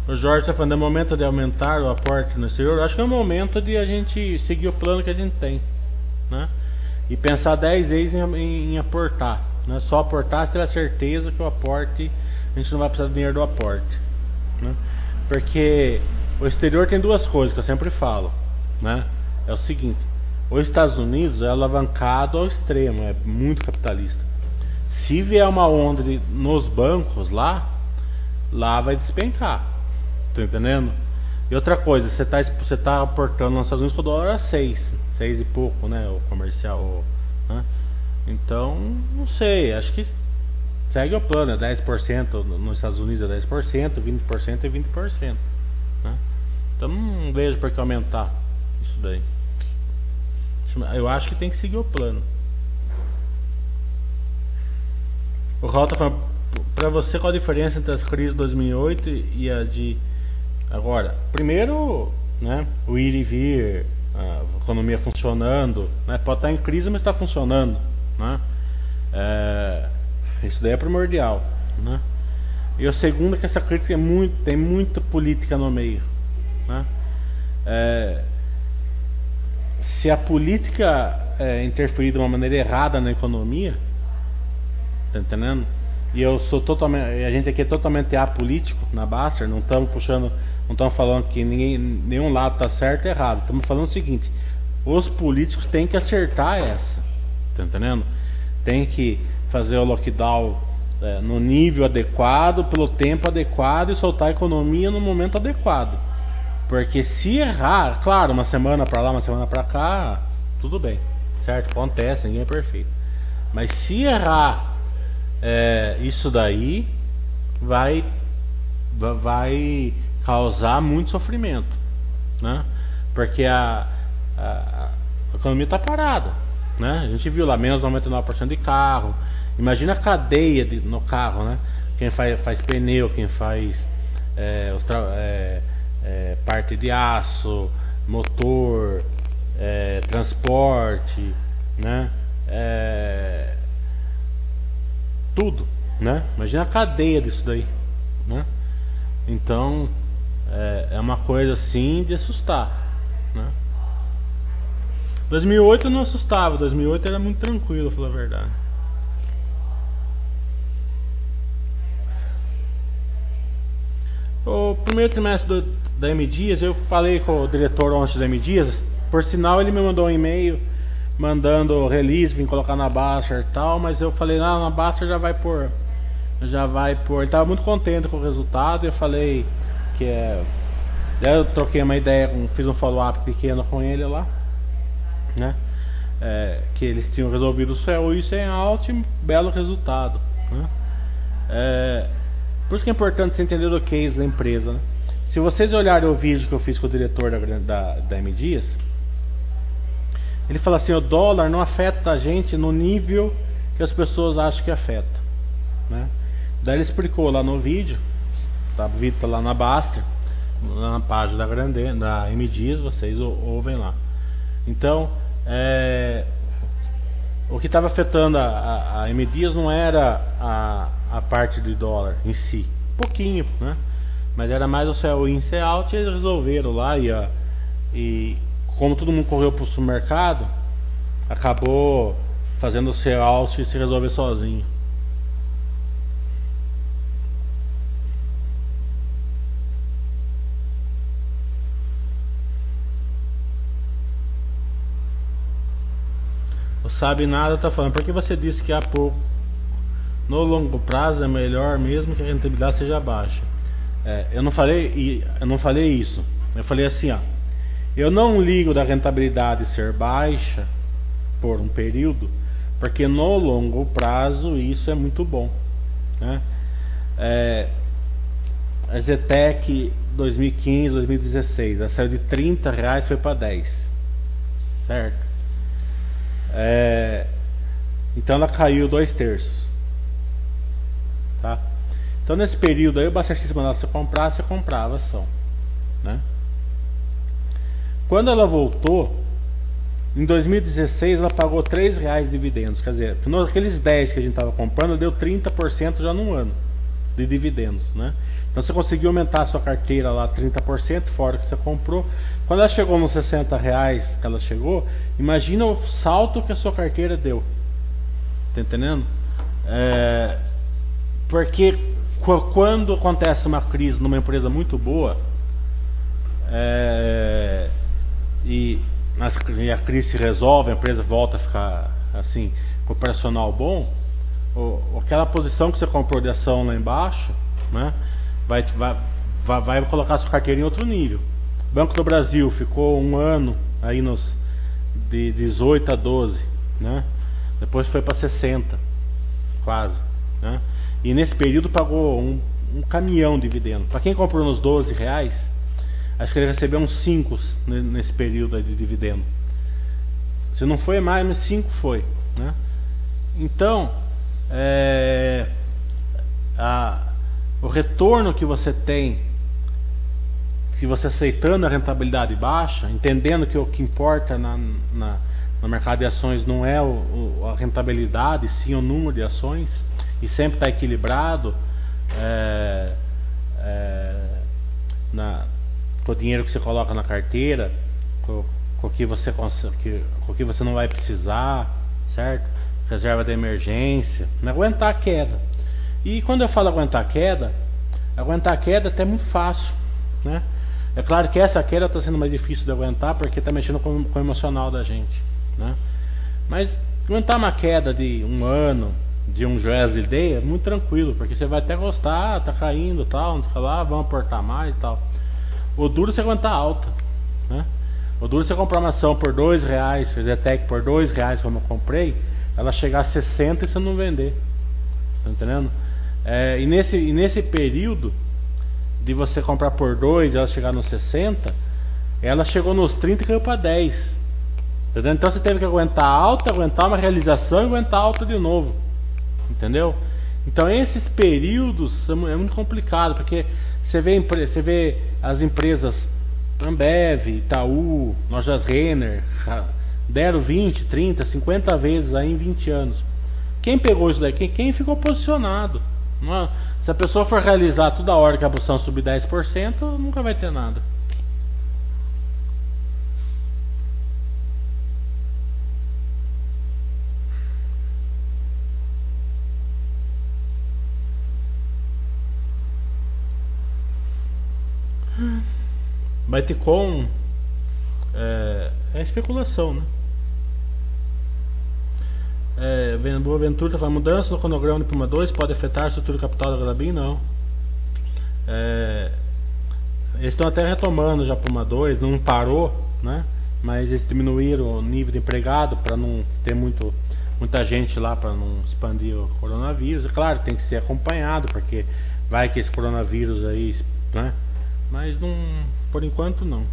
o Jorge está falando é momento de aumentar o aporte no exterior eu acho que é o momento de a gente seguir o plano que a gente tem né e pensar 10 vezes em, em, em aportar né? só aportar se a certeza que o aporte a gente não vai precisar do dinheiro do aporte? Porque o exterior tem duas coisas que eu sempre falo, né? É o seguinte, os Estados Unidos é alavancado ao extremo, é muito capitalista. Se vier uma onda de, nos bancos lá, lá vai despencar. Tá entendendo? E outra coisa, você está você tá aportando nos Estados Unidos com dólar a 6, 6 e pouco, né? O comercial. O, né? Então, não sei, acho que segue o plano, é 10% nos Estados Unidos é 10%, 20% é 20%. Né? Então não vejo por que aumentar isso daí. Eu acho que tem que seguir o plano. O Raul tá para você qual a diferença entre as crises de 2008 e a de agora? Primeiro, né, o ir e vir, a economia funcionando, né, pode estar em crise, mas está funcionando, né? É, isso daí é primordial, né? E o segundo é que essa crise é muito, tem muita política no meio, né? É, se a política é, interferir de uma maneira errada na economia, tá entendendo? E eu sou totalmente, a gente aqui é totalmente apolítico na Baster, não estamos puxando, não estamos falando que ninguém, nenhum lado está certo ou errado. Estamos falando o seguinte: os políticos têm que acertar essa, tá entendendo? Tem que fazer o lockdown é, no nível adequado, pelo tempo adequado e soltar a economia no momento adequado. Porque se errar, claro, uma semana para lá, uma semana para cá, tudo bem, certo? Acontece, ninguém é perfeito. Mas se errar é, isso daí, vai, vai causar muito sofrimento, né? Porque a, a, a economia está parada, né? A gente viu lá menos 99% de carro. Imagina a cadeia de, no carro, né? Quem faz, faz pneu, quem faz é, os é, é, parte de aço, motor, é, transporte, né? É, tudo, né? Imagina a cadeia disso daí, né? Então é, é uma coisa assim de assustar, né? 2008 eu não assustava, 2008 era muito tranquilo, falar a verdade. O primeiro trimestre do, da M Dias, eu falei com o diretor ontem da M Dias, por sinal ele me mandou um e-mail mandando release, vim colocar na Baixa e tal, mas eu falei, ah, na Baixa já vai por. Já vai por. Ele estava muito contente com o resultado, eu falei que é. Eu troquei uma ideia, fiz um follow-up pequeno com ele lá, né? É, que eles tinham resolvido o céu e sem alto e belo resultado. Né? É, por isso que é importante você entender o case da empresa. Né? Se vocês olharem o vídeo que eu fiz com o diretor da, da, da M Dias, ele fala assim: o dólar não afeta a gente no nível que as pessoas acham que afeta. Né? Daí ele explicou lá no vídeo, tá, o vídeo tá lá na Baster, na página da Grande, da M Dias, vocês ouvem lá. Então, é, o que estava afetando a, a, a M Dias não era a, a parte do dólar em si, pouquinho, né? Mas era mais o céu in e out e eles resolveram lá e, e como todo mundo correu para o supermercado, acabou fazendo o sell out e se resolver sozinho. Sabe nada tá falando, porque você disse que há pouco no longo prazo é melhor mesmo que a rentabilidade seja baixa. É, eu não falei eu não falei isso. Eu falei assim, ó. Eu não ligo da rentabilidade ser baixa por um período, porque no longo prazo isso é muito bom. Né? É, a Zetec 2015, 2016, ela saiu de 30 reais foi para 10, certo? É, então ela caiu dois terços, tá? Então nesse período aí o Baixista mandava você comprar, você comprava ação, né? Quando ela voltou, em 2016 ela pagou 3 reais de dividendos, quer dizer, aqueles 10 que a gente estava comprando, deu 30% já num ano de dividendos, né? Então você conseguiu aumentar a sua carteira lá 30% fora que você comprou. Quando ela chegou nos 60 reais que ela chegou, imagina o salto que a sua carteira deu. Tá entendendo? É, porque quando acontece uma crise numa empresa muito boa, é, e, e a crise se resolve, a empresa volta a ficar assim, com operacional bom, ou, aquela posição que você comprou de ação lá embaixo, né, vai, vai, vai, vai colocar sua carteira em outro nível. Banco do Brasil ficou um ano aí nos de 18 a 12, né? Depois foi para 60, quase, né? E nesse período pagou um, um caminhão de dividendo. Para quem comprou nos 12 reais, Acho que ele recebeu uns 5 nesse período de dividendo. Se não foi mais, mas 5 foi. Né? Então, é, a, o retorno que você tem, se você aceitando a rentabilidade baixa, entendendo que o que importa na, na, no mercado de ações não é o, o, a rentabilidade, sim o número de ações, e sempre está equilibrado é, é, na, com o dinheiro que você coloca na carteira, com, com o que você consegue, com que você não vai precisar, certo? Reserva de emergência, não aguentar a queda. E quando eu falo aguentar a queda, aguentar a queda até é muito fácil, né? É claro que essa queda está sendo mais difícil de aguentar porque está mexendo com, com, o emocional da gente, né? Mas aguentar uma queda de um ano, de um Joesley Day é muito tranquilo, porque você vai até gostar, tá caindo tal, não sei lá, vamos aportar mais e tal. O duro é você aguentar alta, né? O duro é você comprar uma ação por dois reais, fazer tech por dois reais como eu comprei, ela chegar a 60 e você não vender. Tá entendendo? É, e, nesse, e nesse período de você comprar por 2 e ela chegar nos 60, ela chegou nos 30 e caiu para 10. Entendeu? Então você teve que aguentar alta, aguentar uma realização e aguentar alta de novo. Entendeu? Então esses períodos são, é muito complicado, porque você vê, você vê as empresas Ambev, Itaú, Lojas Renner, deram 20, 30, 50 vezes aí em 20 anos. Quem pegou isso daqui? Quem ficou posicionado. Uma, se a pessoa for realizar toda hora que a posição subir 10%, nunca vai ter nada. Bitcoin é, é especulação, né? É, Boa Ventura fala, mudança no cronograma de Puma 2 pode afetar a estrutura capital da Grabin? Não. É, eles estão até retomando já Puma 2, não parou, né? Mas eles diminuíram o nível de empregado para não ter muito, muita gente lá para não expandir o coronavírus. É claro, tem que ser acompanhado, porque vai que esse coronavírus aí, né? Mas não, por enquanto não.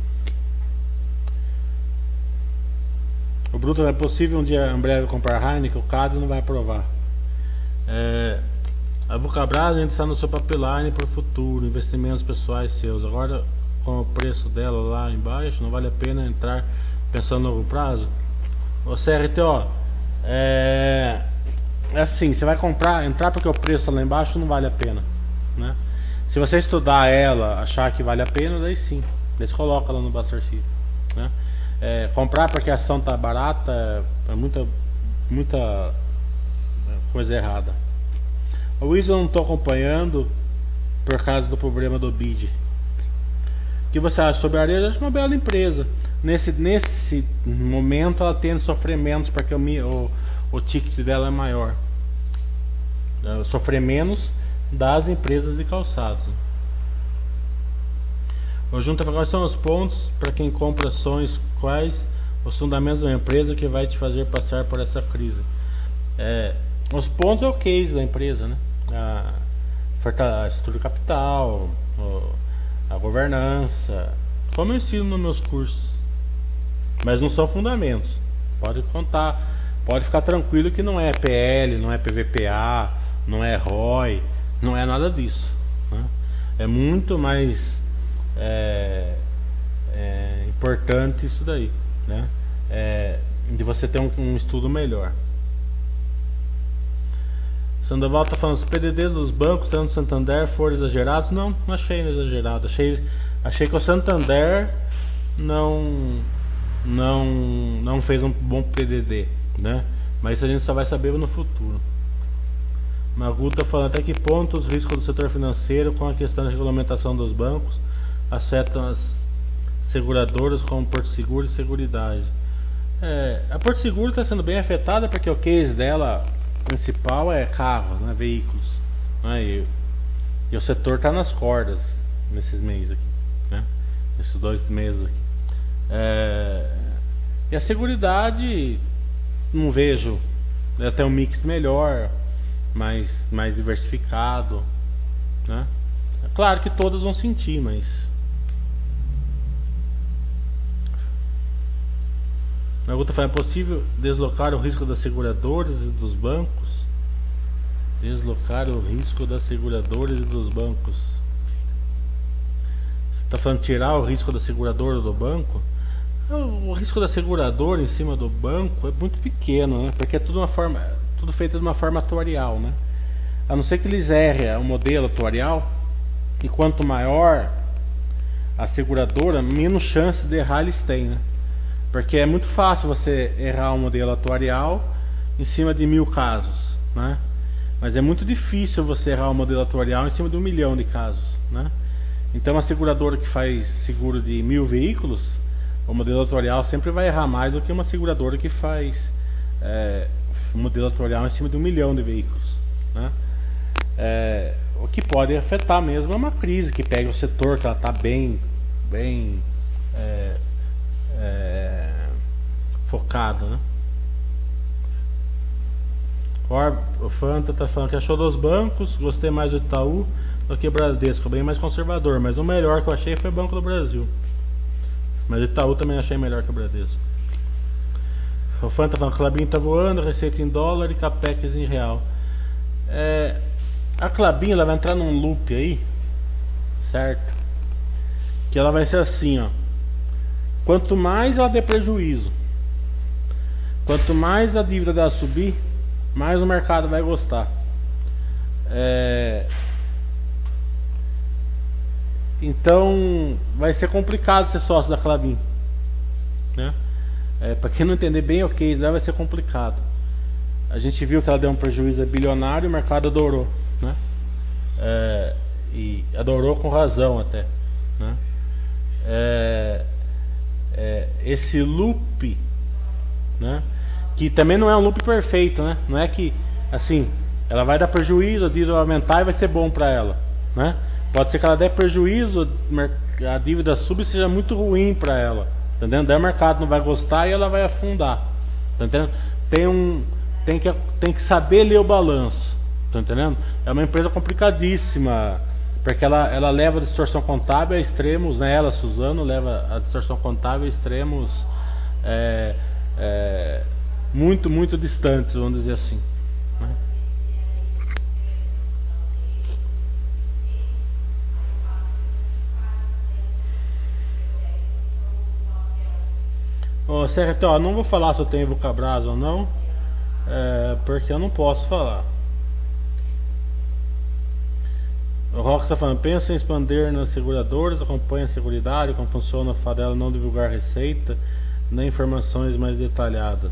O Bruto é possível um dia em breve comprar Heineken, o Cado não vai aprovar. É, a Bucabras ainda está no seu pipeline para o futuro, investimentos pessoais seus. Agora, com o preço dela lá embaixo, não vale a pena entrar pensando no longo prazo? O CRTO, é, é assim, você vai comprar, entrar porque o preço está lá embaixo não vale a pena, né? Se você estudar ela, achar que vale a pena, daí sim, eles colocam ela no Buster System? É, comprar porque a ação tá barata é muita, muita coisa errada. O Wiz eu não estou acompanhando por causa do problema do bid. O que você acha sobre a Areia? Acho uma bela empresa. Nesse, nesse momento ela tende a sofrer menos porque o, o, o ticket dela é maior. Sofrer menos das empresas de calçados. O junta quais são os pontos para quem compra ações quais os fundamentos da empresa que vai te fazer passar por essa crise. É, os pontos é o case da empresa, né? A, a estrutura capital, a governança, como eu ensino nos meus cursos. Mas não são fundamentos. Pode contar, pode ficar tranquilo que não é PL, não é PVPA, não é ROI, não é nada disso. Né? É muito mais é, importante isso daí, né? É, de você ter um, um estudo melhor. Sandoval está falando, os PDD dos bancos, tanto Santander, foram exagerados? Não, não achei exagerado. Achei, achei que o Santander não, não, não fez um bom PDD, né? Mas isso a gente só vai saber no futuro. Magu está falando até que ponto os riscos do setor financeiro com a questão da regulamentação dos bancos afetam as seguradoras como Porto Seguro e Seguridade. É, a Porto Seguro está sendo bem afetada porque o case dela principal é carro, né, veículos. Né, e, e, o setor está nas cordas nesses meses aqui, né, nesses dois meses aqui. É, e a Seguridade não vejo até um mix melhor, mais, mais diversificado. Né? É claro que todas vão sentir, mas Outra forma, é possível deslocar o risco das seguradoras e dos bancos? Deslocar o risco das seguradoras e dos bancos. Você está falando tirar o risco da seguradora do banco? O, risco da seguradora em cima do banco é muito pequeno, né? Porque é tudo uma forma, tudo feito de uma forma atuarial, né? A não ser que eles errem o modelo atuarial, e quanto maior a seguradora, menos chance de errar eles têm, né? Porque é muito fácil você errar um modelo atuarial em cima de mil casos, né? Mas é muito difícil você errar um modelo atuarial em cima de um milhão de casos, né? Então a seguradora que faz seguro de mil veículos, o modelo atuarial sempre vai errar mais do que uma seguradora que faz é, um modelo atuarial em cima de um milhão de veículos, né? É, o que pode afetar mesmo é uma crise que pega o setor que ela está bem, bem é, é, focado, né? O Fanta tá falando que achou dos bancos, gostei mais do Itaú do que o Bradesco, bem mais conservador, mas o melhor que eu achei foi o Banco do Brasil. Mas o Itaú também achei melhor que o Bradesco. O Fanta tá falando que o Clabinho tá voando, receita em dólar e capex em real. É, a Clabinho ela vai entrar num loop aí, certo? Que ela vai ser assim, ó. Quanto mais ela der prejuízo, quanto mais a dívida dela subir, mais o mercado vai gostar. É... Então vai ser complicado ser sócio da Clabin. Né? É, Para quem não entender bem o case, vai ser complicado. A gente viu que ela deu um prejuízo bilionário e o mercado adorou. Né? É, e adorou com razão até. Né? É, é, esse loop, né? Que também não é um loop perfeito, né? Não é que assim, ela vai dar prejuízo, a dívida vai aumentar e vai ser bom para ela, né? Pode ser que ela dê prejuízo, a dívida sub seja muito ruim para ela, tá entendendo? Daí o mercado não vai gostar e ela vai afundar, tá entendendo? Tem um, tem que, tem que saber ler o balanço, tá entendendo? É uma empresa complicadíssima porque ela, ela leva a distorção contábil a extremos, né? Ela, Suzano, leva a distorção contábil a extremos é, é, muito, muito distantes, vamos dizer assim. Né? Ô, Serra, não vou falar se eu tenho Vulcabras ou não, é, porque eu não posso falar. O Rock está falando, pensa em expandir nas seguradoras, acompanha a seguridade, como funciona a Fadela, não divulgar receita, nem informações mais detalhadas.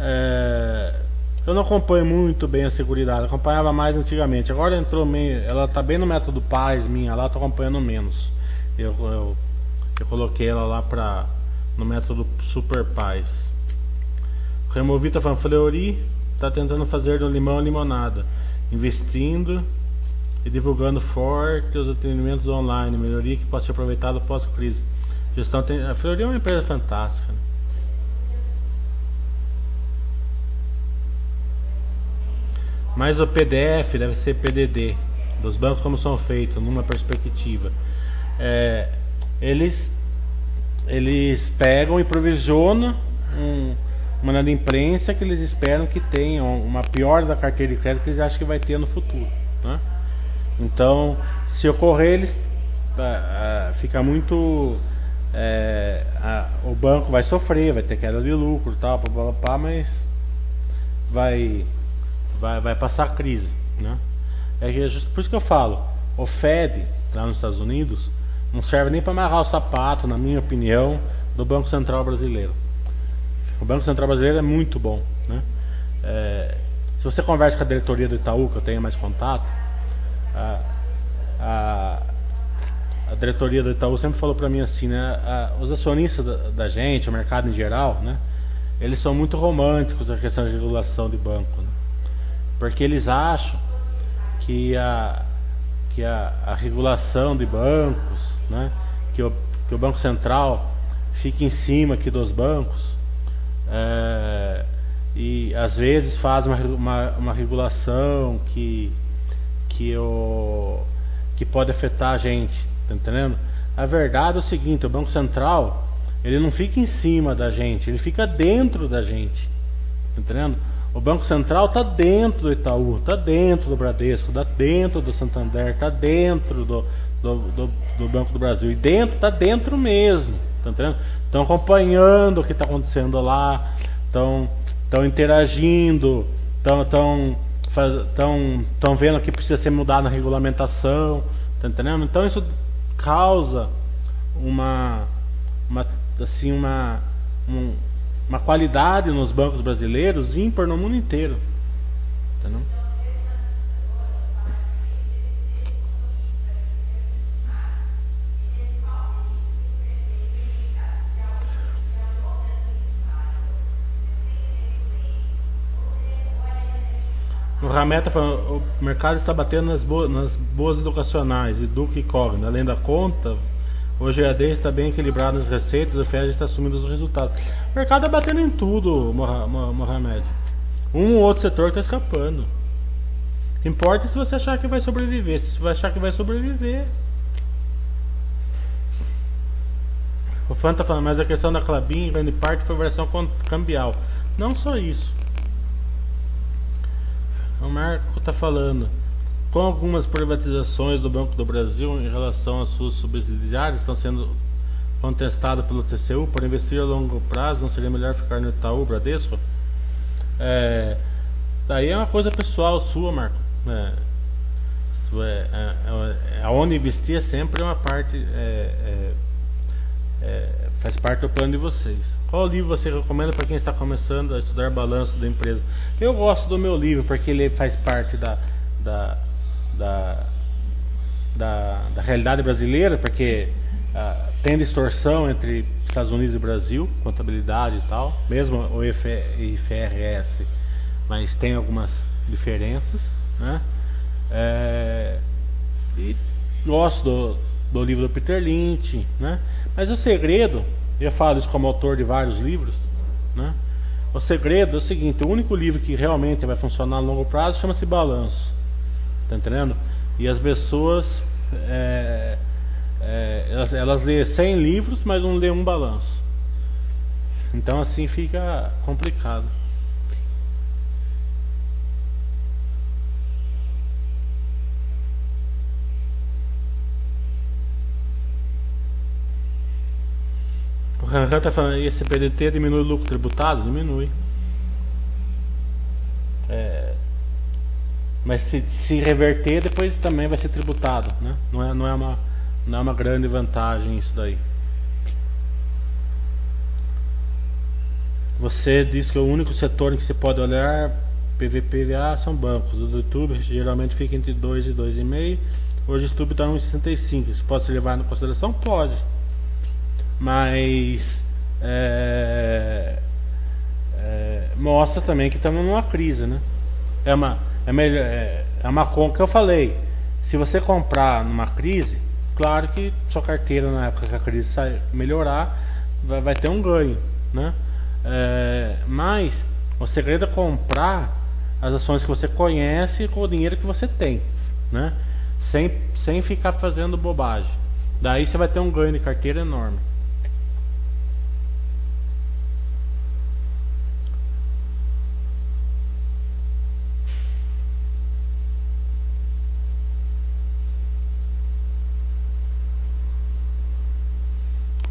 É, eu não acompanho muito bem a seguridade, acompanhava mais antigamente. Agora entrou meio, ela está bem no método Paz minha, lá estou acompanhando menos. Eu, eu, eu, coloquei ela lá para no método Super Paz. Removi está falando, está tentando fazer do limão limonada, investindo e divulgando forte os atendimentos online, melhoria que pode ser aproveitada pós-crise. Gestão tem, a Fleury é uma empresa fantástica. Né? Mas o PDF deve ser PDD dos bancos como são feitos numa perspectiva. É, eles eles pegam e provisionam um, uma nada imprensa que eles esperam que tenham uma pior da carteira de crédito que eles acham que vai ter no futuro. Né? Então, se ocorrer, eles uh, fica muito é, a, o banco vai sofrer, vai ter queda de lucro, tal, pá, pá, pá, mas vai, vai, vai passar crise, né? É, é just, por isso que eu falo, o Fed lá nos Estados Unidos não serve nem para amarrar o sapato, na minha opinião, do Banco Central Brasileiro. O Banco Central Brasileiro é muito bom, né? É, se você conversa com a diretoria do Itaú, que eu tenho mais contato, a, a, a diretoria do Itaú sempre falou para mim assim, né? A, os acionistas da, da, gente, o mercado em geral, né? Eles são muito românticos na questão de regulação de banco, né? porque eles acham que a que a, a regulação de bancos, né? Que o, que o banco central fique em cima aqui dos bancos é, e às vezes faz uma, uma, uma regulação que que, o, que pode afetar a gente, tá entendendo? A verdade é o seguinte, o Banco Central, ele não fica em cima da gente, ele fica dentro da gente, tá entendendo? O Banco Central está dentro do Itaú, está dentro do Bradesco, está dentro do Santander, está dentro do, do, do, do, Banco do Brasil. E dentro, está dentro mesmo. Tá entendendo? Estão acompanhando o que está acontecendo lá, estão interagindo, estão estão vendo que precisa ser mudado na regulamentação, tá entendendo? Então isso causa uma, uma assim uma um, uma qualidade nos bancos brasileiros ímpar no mundo inteiro. Entendeu? Rameta falando, o mercado está batendo nas boas, nas boas educacionais, Educa e Cogna. Além da conta, Hoje a está bem equilibrado nas receitas, o FED está assumindo os resultados. O mercado está batendo em tudo, Mohamed. Um ou outro setor está escapando. Importa se você achar que vai sobreviver. Se você achar que vai sobreviver. O Fanta está falando, mas a questão da Clabin, grande parte, foi variação cambial. Não só isso. O Marco está falando com algumas privatizações do Banco do Brasil em relação às suas subsidiárias estão sendo contestadas pelo TCU para investir a longo prazo, não seria melhor ficar no Itaú, Bradesco? É, daí é uma coisa pessoal sua, Marco. É, é, é, é aonde investir é sempre uma parte, é, é, faz parte do plano de vocês. Qual livro você recomenda para quem está começando a estudar balanço da empresa? Eu gosto do meu livro porque ele faz parte da, da da, da, da realidade brasileira, porque uh, tem distorção entre Estados Unidos e Brasil, contabilidade e tal, mesmo o IFRS, mas tem algumas diferenças, né? É, e gosto do, do livro do Peter Lynch, né? Mas o segredo, eu falo isso como autor de vários livros, né? O segredo é o seguinte: o único livro que realmente vai funcionar a longo prazo chama-se Balanço. Tá entendendo? E as pessoas é, é, elas, elas lêem 100 livros, mas não lêem um balanço. Então assim fica complicado. O Ranjan está falando, esse PDT diminui o lucro tributado? Diminui. É, mas se, se reverter depois também vai ser tributado, né? Não é, não é, uma, não é uma grande vantagem isso daí. Você diz que o único setor em que você pode olhar PVPVA são bancos. O do YouTube geralmente fica entre 2 e 2,5. Hoje o YouTube está em 1,65. Isso pode se levar em consideração? Pode. Mas é, é, mostra também que estamos numa crise, né? É uma é, melhor, é, é uma que eu falei. Se você comprar numa crise, claro que sua carteira na época que a crise melhorar, vai, vai ter um ganho, né? É, mas o segredo é comprar as ações que você conhece com o dinheiro que você tem, né? Sem, sem ficar fazendo bobagem. Daí você vai ter um ganho de carteira enorme.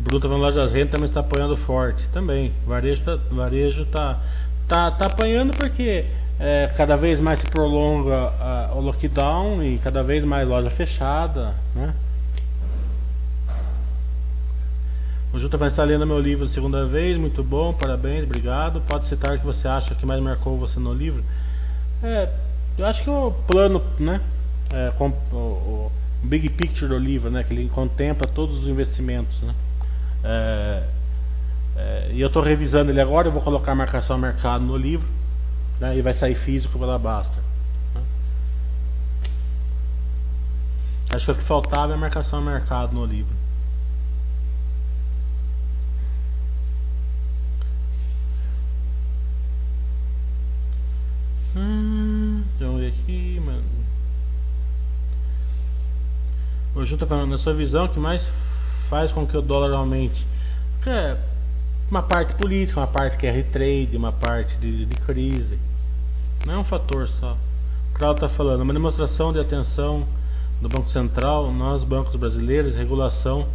Bruto na Lojas Renda também está apoiando forte. Também. Varejo está varejo tá, tá, tá apanhando porque é, cada vez mais se prolonga o lockdown e cada vez mais loja fechada. Né? O Juta vai estar lendo meu livro a segunda vez, muito bom, parabéns, obrigado. Pode citar o que você acha que mais marcou você no livro? É, eu acho que o plano, né? É, com, o, o, big picture do livro, né? Que ele contempla todos os investimentos, né? É, é, e eu estou revisando ele agora, eu vou colocar a marcação mercado no livro né, e vai sair físico pela Basta. Né. Acho que o que faltava é a marcação mercado no livro. Hum, eu ver aqui, mano. O Ju tá falando, na sua visão, que mais faz com que o dólar aumente? É uma parte política, uma parte que é retrade, uma parte de, de crise. Não é um fator só. O Claudio está falando, uma demonstração de atenção do Banco Central, nós bancos brasileiros, regulação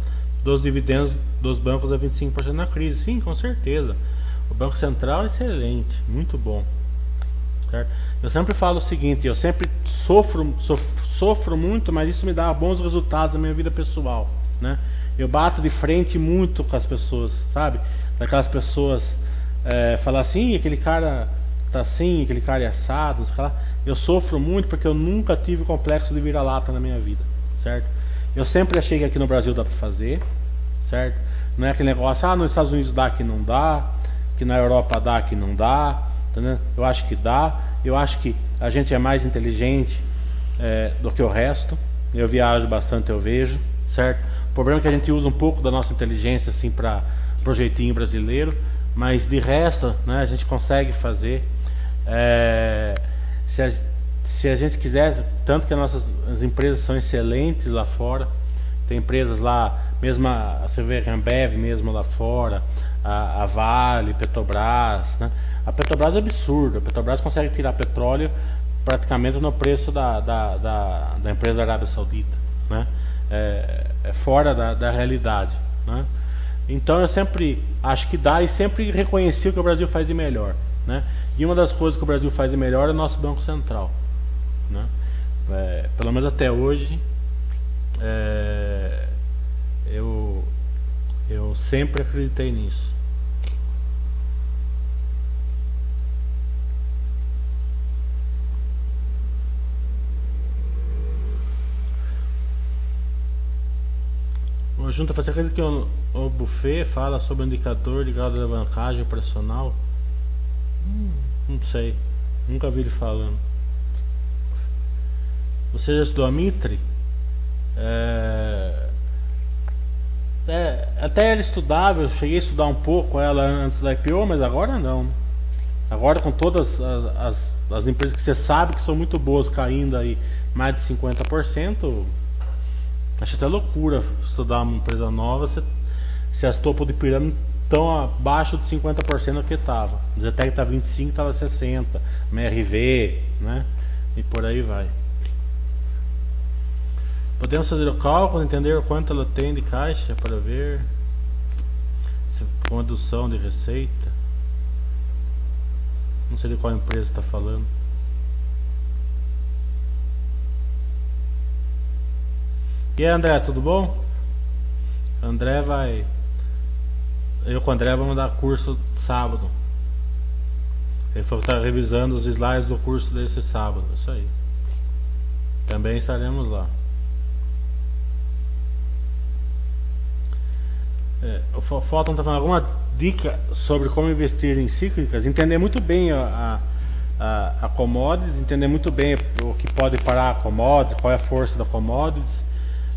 dos dividendos dos bancos a 25% na crise. Sim, com certeza. O Banco Central é excelente, muito bom. Certo? Eu sempre falo o seguinte, eu sempre sofro, sofro, sofro muito, mas isso me dá bons resultados na minha vida pessoal. Né? Eu bato de frente muito com as pessoas, sabe? Daquelas pessoas é, falar assim, aquele cara tá assim, aquele cara é assado, eu sofro muito porque eu nunca tive complexo de vira-lata na minha vida, certo? Eu sempre achei que aqui no Brasil dá para fazer, certo? Não é aquele negócio, ah, nos Estados Unidos dá que não dá, que na Europa dá que não dá, entendeu? Eu acho que dá, eu acho que a gente é mais inteligente é, do que o resto. Eu viajo bastante, eu vejo, certo? Problema é que a gente usa um pouco da nossa inteligência assim para projetinho brasileiro, mas de resto, né, a gente consegue fazer. É, se, a, se a gente quiser, tanto que as nossas as empresas são excelentes lá fora, tem empresas lá, mesmo a, você vê Ambev mesmo lá fora, a, a Vale, Petrobras, né? A Petrobras é absurda, a Petrobras consegue tirar petróleo praticamente no preço da, da, da, da empresa da Arábia Saudita, né? É, é fora da, da realidade, né? Então eu sempre acho que dá e sempre reconheci o que o Brasil faz de melhor, né? E uma das coisas que o Brasil faz de melhor é o nosso Banco Central, né? É, pelo menos até hoje, é, eu, eu sempre acreditei nisso. Junto a fazer que o, o buffet fala sobre o indicador de grau de alavancagem operacional. Hum, não sei, nunca vi ele falando. Você já estudou a Mitre? É, é, até era estudável, eu cheguei a estudar um pouco ela antes da IPO, mas agora não. Agora com todas as, as, as empresas que você sabe que são muito boas caindo aí mais de 50%, Acho até loucura estudar uma empresa nova se, se as topo de pirâmide estão abaixo de 50% do que estava. Zetec está 25, estava 60, MRV, né? E por aí vai. Podemos fazer o cálculo, entender quanto ela tem de caixa para ver se condução de receita. Não sei de qual empresa está falando. E aí, André, tudo bom? André vai. Eu com o André vamos dar curso sábado. Ele falou que está revisando os slides do curso desse sábado. Isso aí. Também estaremos lá. É, o Fóton está falando alguma dica sobre como investir em cíclicas? Entender muito bem a, a, a commodities, entender muito bem o que pode parar a commodities, qual é a força da commodities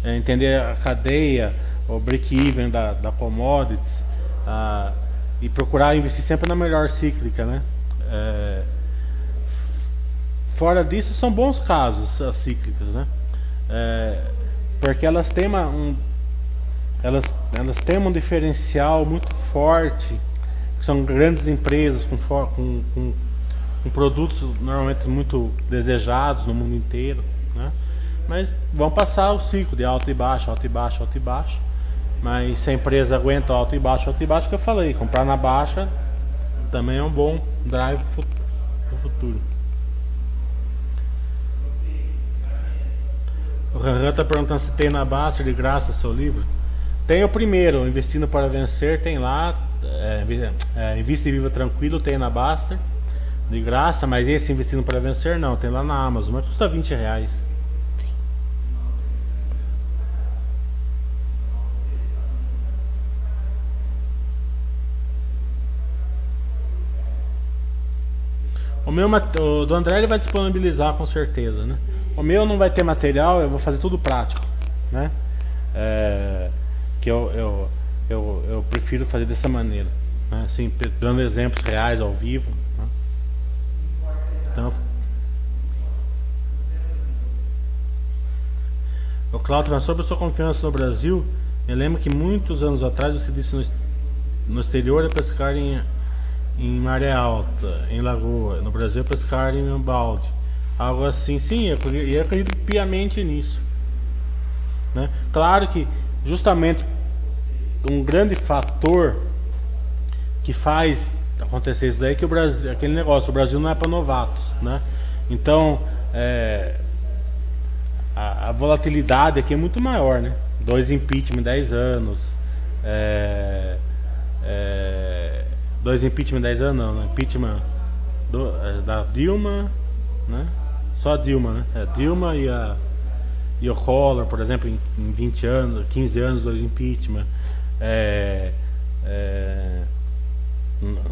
é, entender a cadeia, o break-even da, da commodities ah, e procurar investir sempre na melhor cíclica, né? É, fora disso, são bons casos as cíclicas, né? É, porque elas têm uma, um, elas, elas têm um diferencial muito forte, são grandes empresas com, com, com, com produtos normalmente muito desejados no mundo inteiro, né? Mas vão passar o ciclo de alto e baixo, alto e baixo, alto e baixo. Mas se a empresa aguenta alto e baixo, alto e baixo, que eu falei, comprar na baixa também é um bom drive para o futuro. O Ranran está perguntando se tem na baixa de graça seu livro. Tem o primeiro, Investindo para Vencer, tem lá. É, é, Invista e Viva Tranquilo, tem na Baster. De graça, mas esse Investindo para Vencer não, tem lá na Amazon, mas custa 20 reais. Meu o do André ele vai disponibilizar com certeza, né? O meu não vai ter material, eu vou fazer tudo prático, né? É, que eu, eu, eu, eu, prefiro fazer dessa maneira, né? assim, dando exemplos reais ao vivo. Né? Então, o Claudio, sobre a sua confiança no Brasil, eu lembro que muitos anos atrás você disse no, no exterior é pescar em em maré alta, em lagoa. No Brasil, pescar em um balde. Algo assim, sim, eu, eu acredito piamente nisso. Né? Claro que, justamente, um grande fator que faz acontecer isso daí é que o Brasil, aquele negócio, o Brasil não é para novatos, né? Então, é, a, a, volatilidade aqui é muito maior, né? Dois impeachment em 10 anos, é, é, dois impeachment em 10 anos, não, né? impeachment do, é, da Dilma, né? Só a Dilma, né? É, Dilma e a e o Collor, por exemplo, em, em 20 anos, 15 anos, dois impeachment. É, é,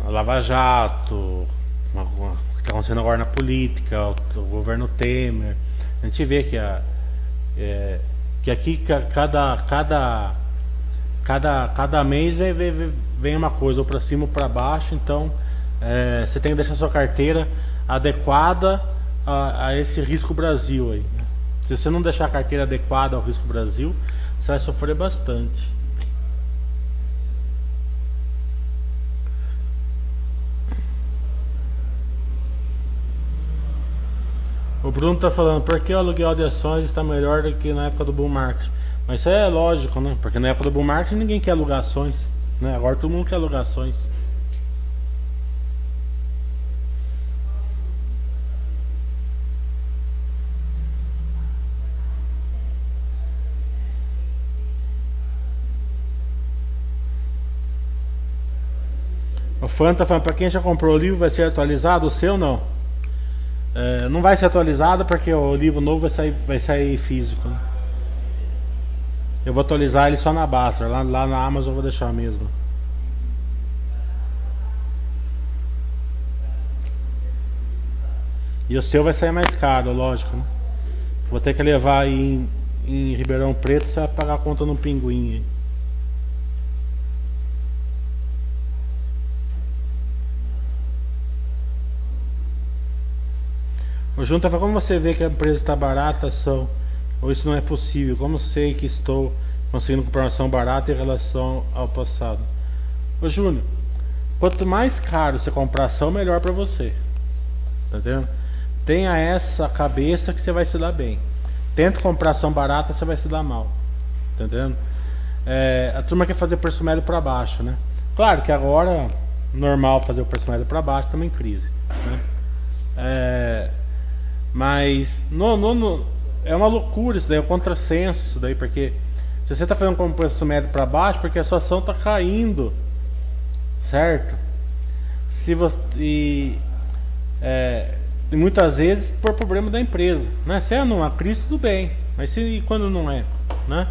a Lava Jato, uma, uma, o que está acontecendo agora na política, o, o, governo Temer. A gente vê que, a, é, que aqui cada, cada, cada, cada mês vem, vem, vem uma coisa, ou para cima ou para baixo, então é, você tem que deixar sua carteira adequada a, a esse risco Brasil aí. Né? Se você não deixar a carteira adequada ao risco Brasil, você vai sofrer bastante. O Bruno está falando, por que o aluguel de ações está melhor do que na época do bull market? Mas isso é lógico, né? Porque na época do bull market ninguém quer alugar ações, né? Agora todo mundo quer alugar ações. O Fanta falando, para quem já comprou o livro vai ser atualizado, o seu não. É, não vai ser atualizado porque o livro novo vai sair, vai sair físico. Né? Eu vou atualizar ele só na Basta, lá, lá na Amazon eu vou deixar mesmo. E o seu vai sair mais caro, lógico. Né? Vou ter que levar em, em Ribeirão Preto, você vai pagar a conta no pinguim. O Junta como você vê que a empresa está barata, ação, ou isso não é possível? Como sei que estou conseguindo comprar uma ação barata em relação ao passado? Ô Júnior, quanto mais caro você comprar ação, melhor para você. Tá entendendo? Tenha essa cabeça que você vai se dar bem. Tenta comprar ação barata, você vai se dar mal. Tá entendendo? É, a turma quer fazer preço médio para baixo, né? Claro que agora normal fazer o preço médio para baixo, também crise. Né? É, mas no, no, no, é uma loucura isso daí, é um contrassenso isso daí, porque se você está fazendo com o preço médio para baixo, porque a sua ação está caindo, certo? Se você e, é, muitas vezes por problema da empresa, né? Se é numa crise tudo bem, mas se e quando não é, né?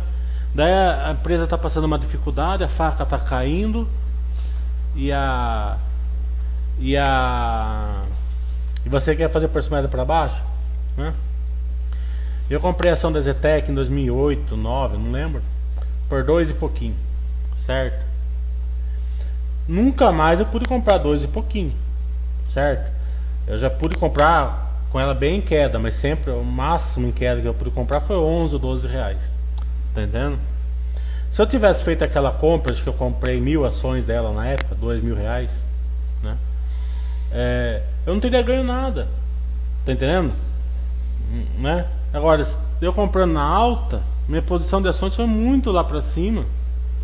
Daí a, a empresa está passando uma dificuldade, a faca está caindo e a e a e você quer fazer preço médio para baixo? Né? Eu comprei ação da Zetec em 2008, 2009, não lembro, por dois e pouquinho, certo? Nunca mais eu pude comprar dois e pouquinho, certo? Eu já pude comprar com ela bem em queda, mas sempre o máximo em queda que eu pude comprar foi 11 ou 12 reais, tá entendendo? Se eu tivesse feito aquela compra, acho que eu comprei mil ações dela na época, dois mil reais, né? É, eu não teria ganho nada, tá entendendo? né? Agora, eu comprando na alta, minha posição de ações foi muito lá para cima,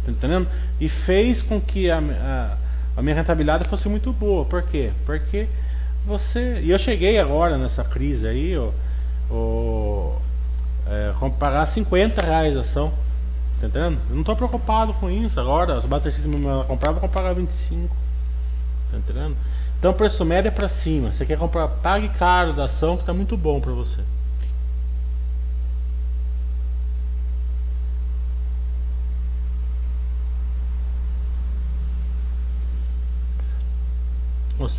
tá entendendo? E fez com que a, a, a, minha rentabilidade fosse muito boa. Por quê? Porque você. E eu cheguei agora nessa crise aí, ó, ó, é, pagar 50 reais a ação. Tá entendendo? Eu não tô preocupado com isso agora. Os bateristas me comprar, vou comprar 25. Tá entendendo? Então preço médio é para cima. Você quer comprar, pague caro da ação que está muito bom para você.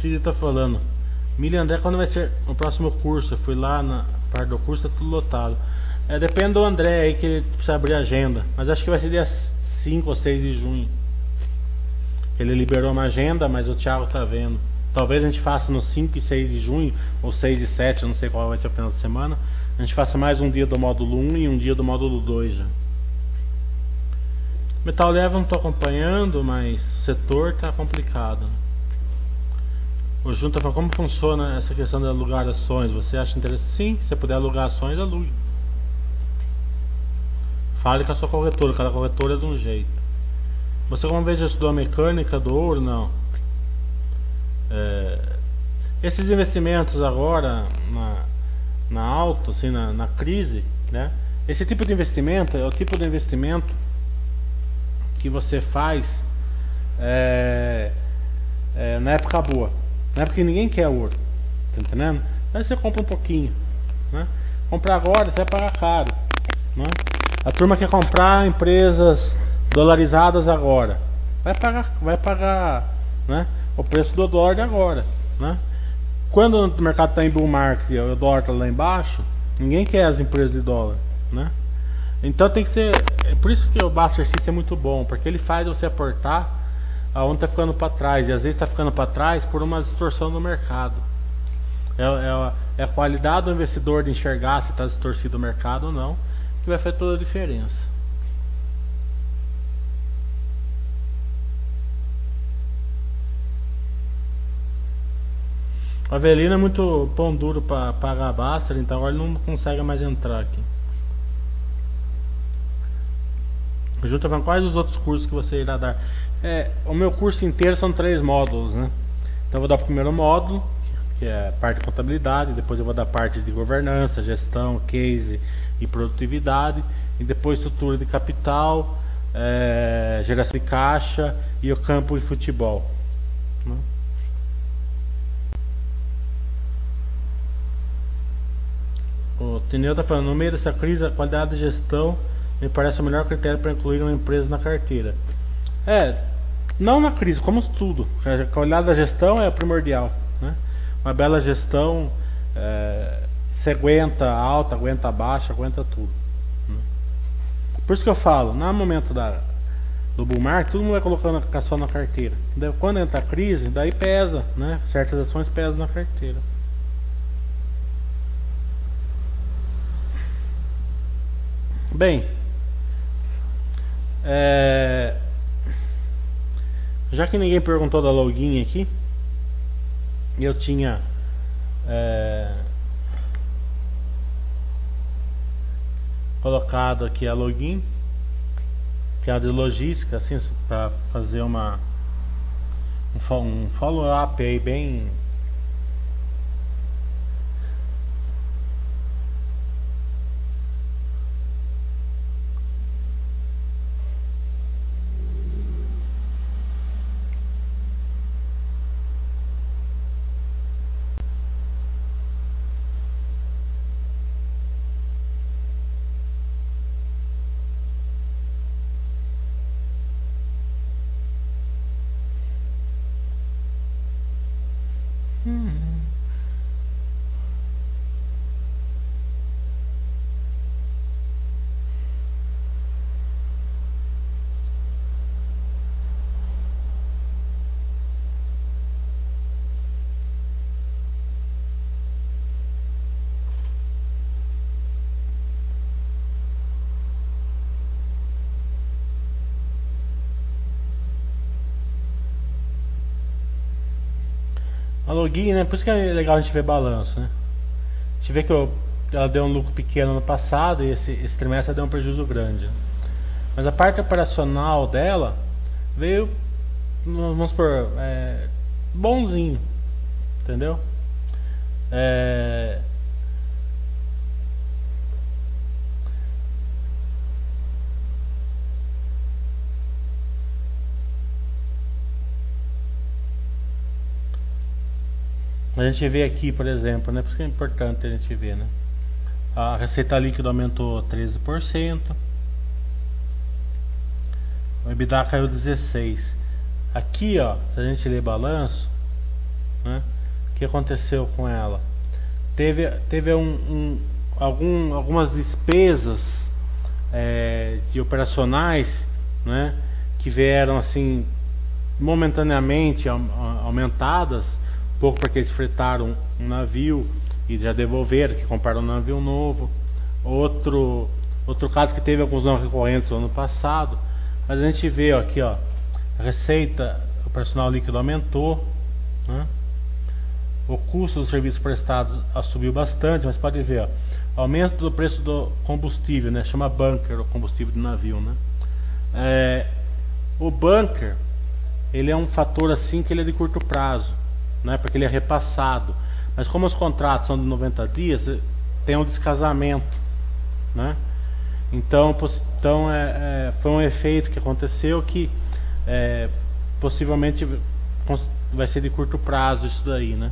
Cid está falando. Milha André, quando vai ser o próximo curso? Eu fui lá na parte do curso, tá tudo lotado. É, depende do André aí que ele precisa abrir a agenda. Mas acho que vai ser dia 5 ou 6 de junho. Ele liberou uma agenda, mas o Thiago tá vendo. Talvez a gente faça no 5 e 6 de junho, ou 6 e 7, não sei qual vai ser o final de semana. A gente faça mais um dia do módulo 1 e um dia do módulo 2 já. Metal Leve não estou acompanhando, mas o setor está complicado. O Junta falou, como funciona essa questão de alugar ações? Você acha interessante? Sim, se você puder alugar ações, alugue. Fale com a sua corretora, cada corretora é de um jeito. Você alguma vez já estudou a mecânica do ouro? Não. É, esses investimentos agora, na, na alta, assim, na, na crise, né? Esse tipo de investimento é o tipo de investimento que você faz é, é, na época boa. Na época que ninguém quer ouro. Tá entendendo? Aí você compra um pouquinho. Né? Comprar agora você vai pagar caro. Né? A turma quer comprar empresas dolarizadas agora. Vai pagar, vai pagar né, o preço do dólar de agora. Né? Quando o mercado está em bull market e o dólar está lá embaixo, ninguém quer as empresas de dólar. Né? Então tem que ter. É por isso que o Buster System é muito bom, porque ele faz você aportar aonde está ficando para trás. E às vezes está ficando para trás por uma distorção do mercado. É, é, é, a qualidade do investidor de enxergar se está distorcido o mercado ou não que vai fazer toda a diferença. A Avelina é muito pão duro para pagar a Baster, então agora ele não consegue mais entrar aqui. O Ju tá falando quais os outros cursos que você irá dar. É, o meu curso inteiro são três módulos, né? Então eu vou dar o primeiro módulo, que é a parte de contabilidade, depois eu vou dar parte de governança, gestão, case e produtividade, e depois estrutura de capital, é, geração de caixa e o campo de futebol. Né? O Tineu está falando, no meio dessa crise, a qualidade de gestão me parece o melhor critério para incluir uma empresa na carteira. É, não na crise, como tudo. A qualidade da gestão é primordial. Né? Uma bela gestão é, você aguenta alta, aguenta baixa, aguenta tudo. Né? Por isso que eu falo, no momento da, do bull market, todo mundo vai colocando a na carteira. Quando entra a crise, daí pesa, né? Certas ações pesam na carteira. Bem, é, já que ninguém perguntou da login aqui, eu tinha é, colocado aqui a login, que é a de logística, assim, para fazer uma um follow-up aí bem A login, né? Por isso que é legal a gente ver balanço, né? A gente vê que eu, ela deu um lucro pequeno no passado e esse, esse trimestre deu um prejuízo grande. Mas a parte operacional dela veio, vamos supor, é, bonzinho, entendeu? É, A gente vê aqui, por exemplo, né? Por isso que é importante a gente ver, né? A receita líquida aumentou 13%. O EBITDA caiu 16%. Aqui, ó, se a gente ler balanço, né? O que aconteceu com ela? Teve, teve um, um algum, algumas despesas é, de operacionais, né? Que vieram assim momentaneamente aumentadas pouco porque eles fretaram um navio e já devolveram, que compraram um navio novo. Outro, outro caso que teve alguns não recorrentes no ano passado. Mas a gente vê ó, aqui, ó, a receita, o personal líquido aumentou. Né? o custo dos serviços prestados subiu bastante, mas pode ver, ó, aumento do preço do combustível, né? Chama bunker, o combustível do navio, né? É, o bunker, ele é um fator assim que ele é de curto prazo, né? Porque ele é repassado. Mas como os contratos são de 90 dias, tem um descasamento, né? Então, então é, é, foi um efeito que aconteceu que é, possivelmente vai ser de curto prazo isso daí, né?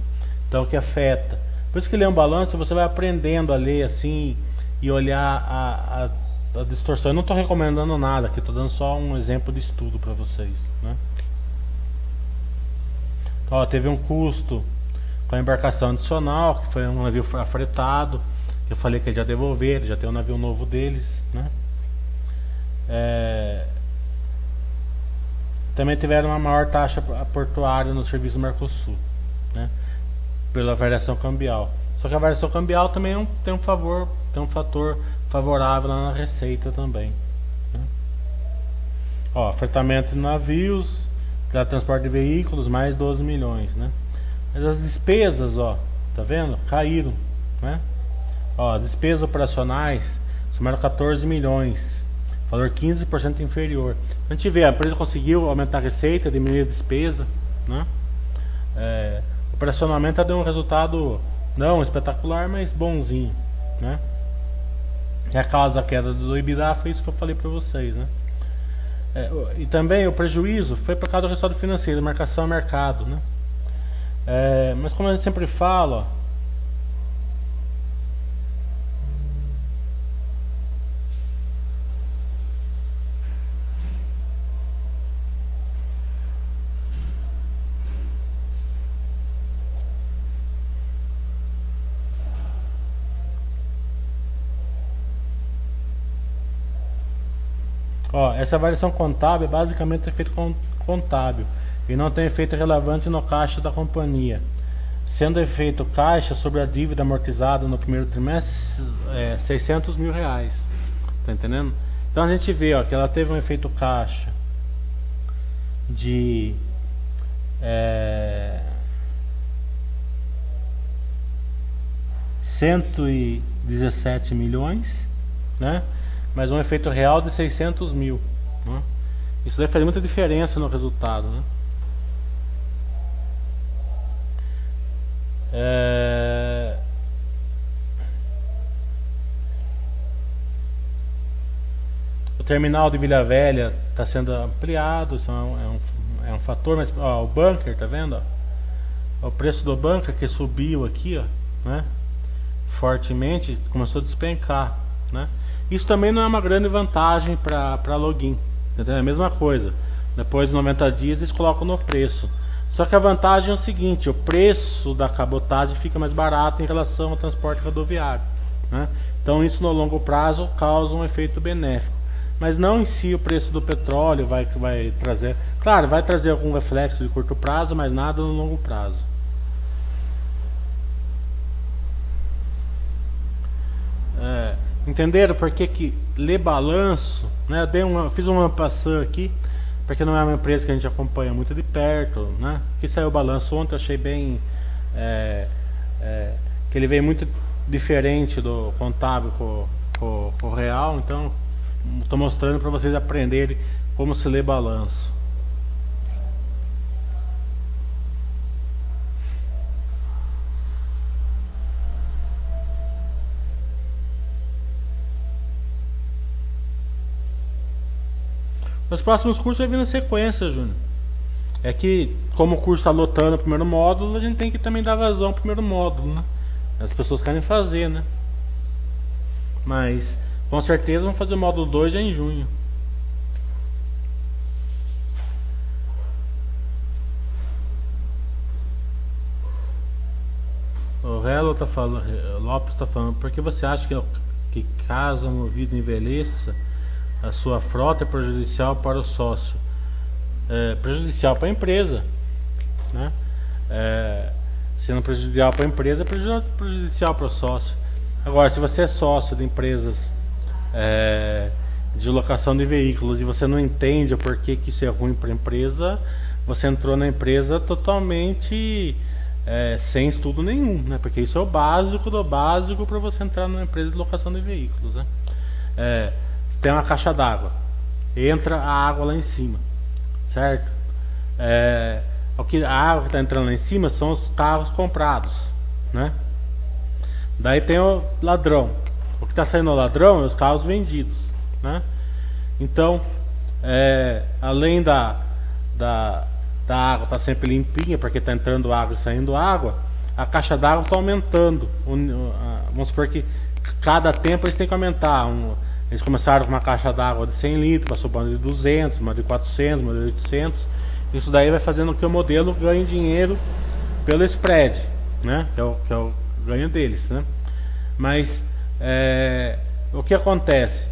Então que afeta. Por isso que ler um balanço você vai aprendendo a ler assim e olhar a, a, a distorção. Eu não estou recomendando nada, aqui estou dando só um exemplo de estudo para vocês, ó, teve um custo com a embarcação adicional, que foi um navio afretado, que eu falei que já devolver, já tem um navio novo deles, né? É, também tiveram uma maior taxa portuária no serviço do Mercosul, né? Pela variação cambial. Só que a variação cambial também é um, tem um favor, tem um fator favorável na receita também. Né? Ó, de navios, para transporte de veículos, mais 12 milhões, né? Mas as despesas, ó, tá vendo? Caíram, né? Ó, as despesas operacionais somaram 14 milhões, valor 15% inferior. A gente vê, a empresa conseguiu aumentar a receita, diminuir a despesa, né? É, operacionalmente deu um resultado não espetacular, mas bonzinho, né? E a causa da queda do EBITDA foi isso que eu falei para vocês, né? É, e também o prejuízo foi por causa do resultado financeiro, marcação a mercado, né? É, mas como gente sempre fala, Ó, essa variação contábil é basicamente efeito contábil e não tem efeito relevante no caixa da companhia, sendo efeito caixa sobre a dívida amortizada no primeiro trimestre é, 600 mil reais. Tá entendendo? Então a gente vê ó, que ela teve um efeito caixa de é, 117 milhões, né? Mas um efeito real de 600 mil. Né? Isso deve fazer muita diferença no resultado. Né? É... O terminal de Vila Velha está sendo ampliado, isso é um, é um, é um fator, mas ó, o bunker, tá vendo? Ó? O preço do bunker que subiu aqui, ó, né? fortemente, começou a despencar. Né? Isso também não é uma grande vantagem para login. Entendeu? É a mesma coisa. Depois de 90 dias eles colocam no preço. Só que a vantagem é o seguinte, o preço da cabotagem fica mais barato em relação ao transporte rodoviário. Né? Então isso no longo prazo causa um efeito benéfico. Mas não em si o preço do petróleo vai, vai trazer. Claro, vai trazer algum reflexo de curto prazo, mas nada no longo prazo. É, entenderam por que, que ler balanço? Né? Eu dei uma, fiz uma passão aqui porque não é uma empresa que a gente acompanha muito de perto, né? Que saiu o balanço ontem, achei bem é, é, que ele veio muito diferente do contábil com, com, com o real, então estou mostrando para vocês aprenderem como se lê balanço. Nos próximos cursos vai vir na sequência, Júnior. É que, como o curso está lotando o primeiro módulo, a gente tem que também dar vazão ao primeiro módulo, né? As pessoas querem fazer, né? Mas, com certeza, vamos fazer o módulo 2 já em junho. O Relo tá falando, Lopes está falando, por que você acha que, que casa movido envelheça? A sua frota é prejudicial para o sócio, é prejudicial para a empresa, né? É, sendo prejudicial para a empresa, prejudicial para o sócio. Agora, se você é sócio de empresas é, de locação de veículos e você não entende o porquê que isso é ruim para a empresa, você entrou na empresa totalmente é, sem estudo nenhum, né? Porque isso é o básico do básico para você entrar numa empresa de locação de veículos, né? É, tem uma caixa d'água, entra a água lá em cima, certo? É, a água que está entrando lá em cima são os carros comprados, né? Daí tem o ladrão. O que está saindo o ladrão é os carros vendidos, né? Então, é, além da, da, da água tá sempre limpinha, porque está entrando água e saindo água, a caixa d'água está aumentando. Vamos supor que cada tempo eles têm que aumentar. Um, eles começaram com uma caixa d'água de 100 litros, passou para uma de 200, uma de 400, uma de 800. Isso daí vai fazendo com que o modelo ganhe dinheiro pelo spread, né? Que é o, que é o ganho deles, né? Mas é, o que acontece?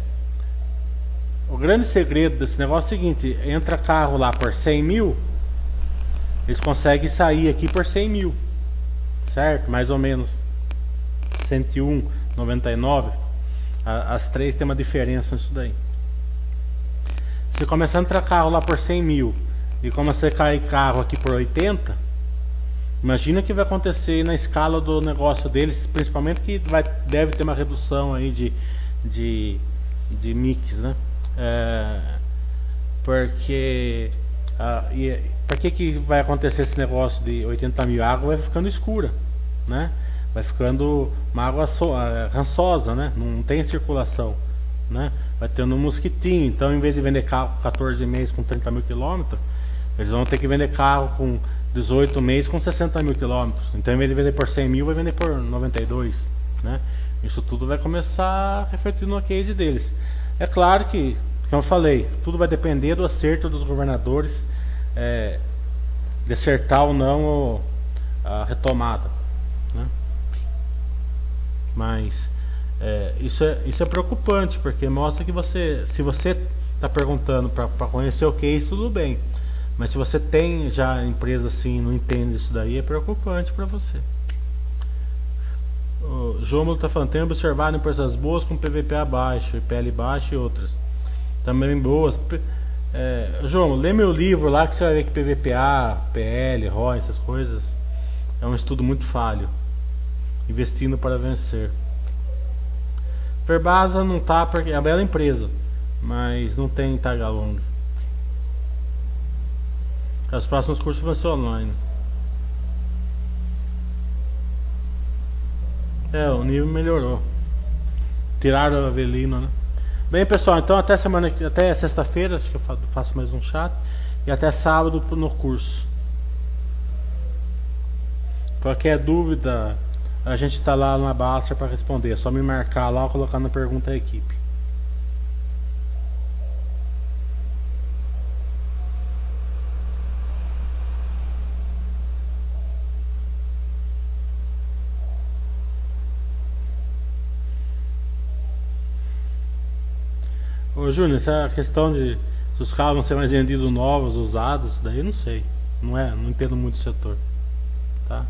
O grande segredo desse negócio é o seguinte: entra carro lá por 100 mil, eles conseguem sair aqui por 100 mil, certo? Mais ou menos 101, 99. As três tem uma diferença nisso daí. Se começar a entrar carro lá por 100 mil e começar a cair carro aqui por 80, imagina o que vai acontecer na escala do negócio deles, principalmente que vai, deve ter uma redução aí de, de, de mix, né? É, porque ah, e, para que, que vai acontecer esse negócio de 80 mil? A água vai ficando escura, né? Vai ficando uma água so, ah, rançosa, né? Não tem circulação, né? Vai tendo um mosquitinho. Então, em vez de vender carro com 14 meses com 30 mil quilômetros, eles vão ter que vender carro com 18 meses com 60 mil quilômetros. Então, em vez de vender por 100 mil, vai vender por 92, né? Isso tudo vai começar a refletir no case deles. É claro que como eu falei, tudo vai depender do acerto dos governadores é, de acertar ou não a retomada. Mas é, isso, é, isso é preocupante, porque mostra que você, se você está perguntando para conhecer o que é isso, tudo bem. Mas se você tem já empresa assim não entende isso daí, é preocupante para você. O João está falando, tem observado empresas boas com PVP abaixo, IPL baixo e outras também boas. É, João, lê meu livro lá que você vai ver que PVPA, PL, ROI, essas coisas é um estudo muito falho. Investindo para vencer. Verbasa não tá porque é uma bela empresa, mas não tem tag along. Os próximos cursos vão ser online. É, o nível melhorou. Tiraram a Avelino, né? Bem, pessoal, então até semana até sexta-feira, acho que eu faço mais um chat e até sábado no curso. Qualquer dúvida, a gente está lá na Baster para responder. É só me marcar lá ou colocar na pergunta à equipe. Ô Júnior, essa questão de os carros vão ser mais vendidos novos, usados, daí eu não sei. Não é, não entendo muito o setor. Tá?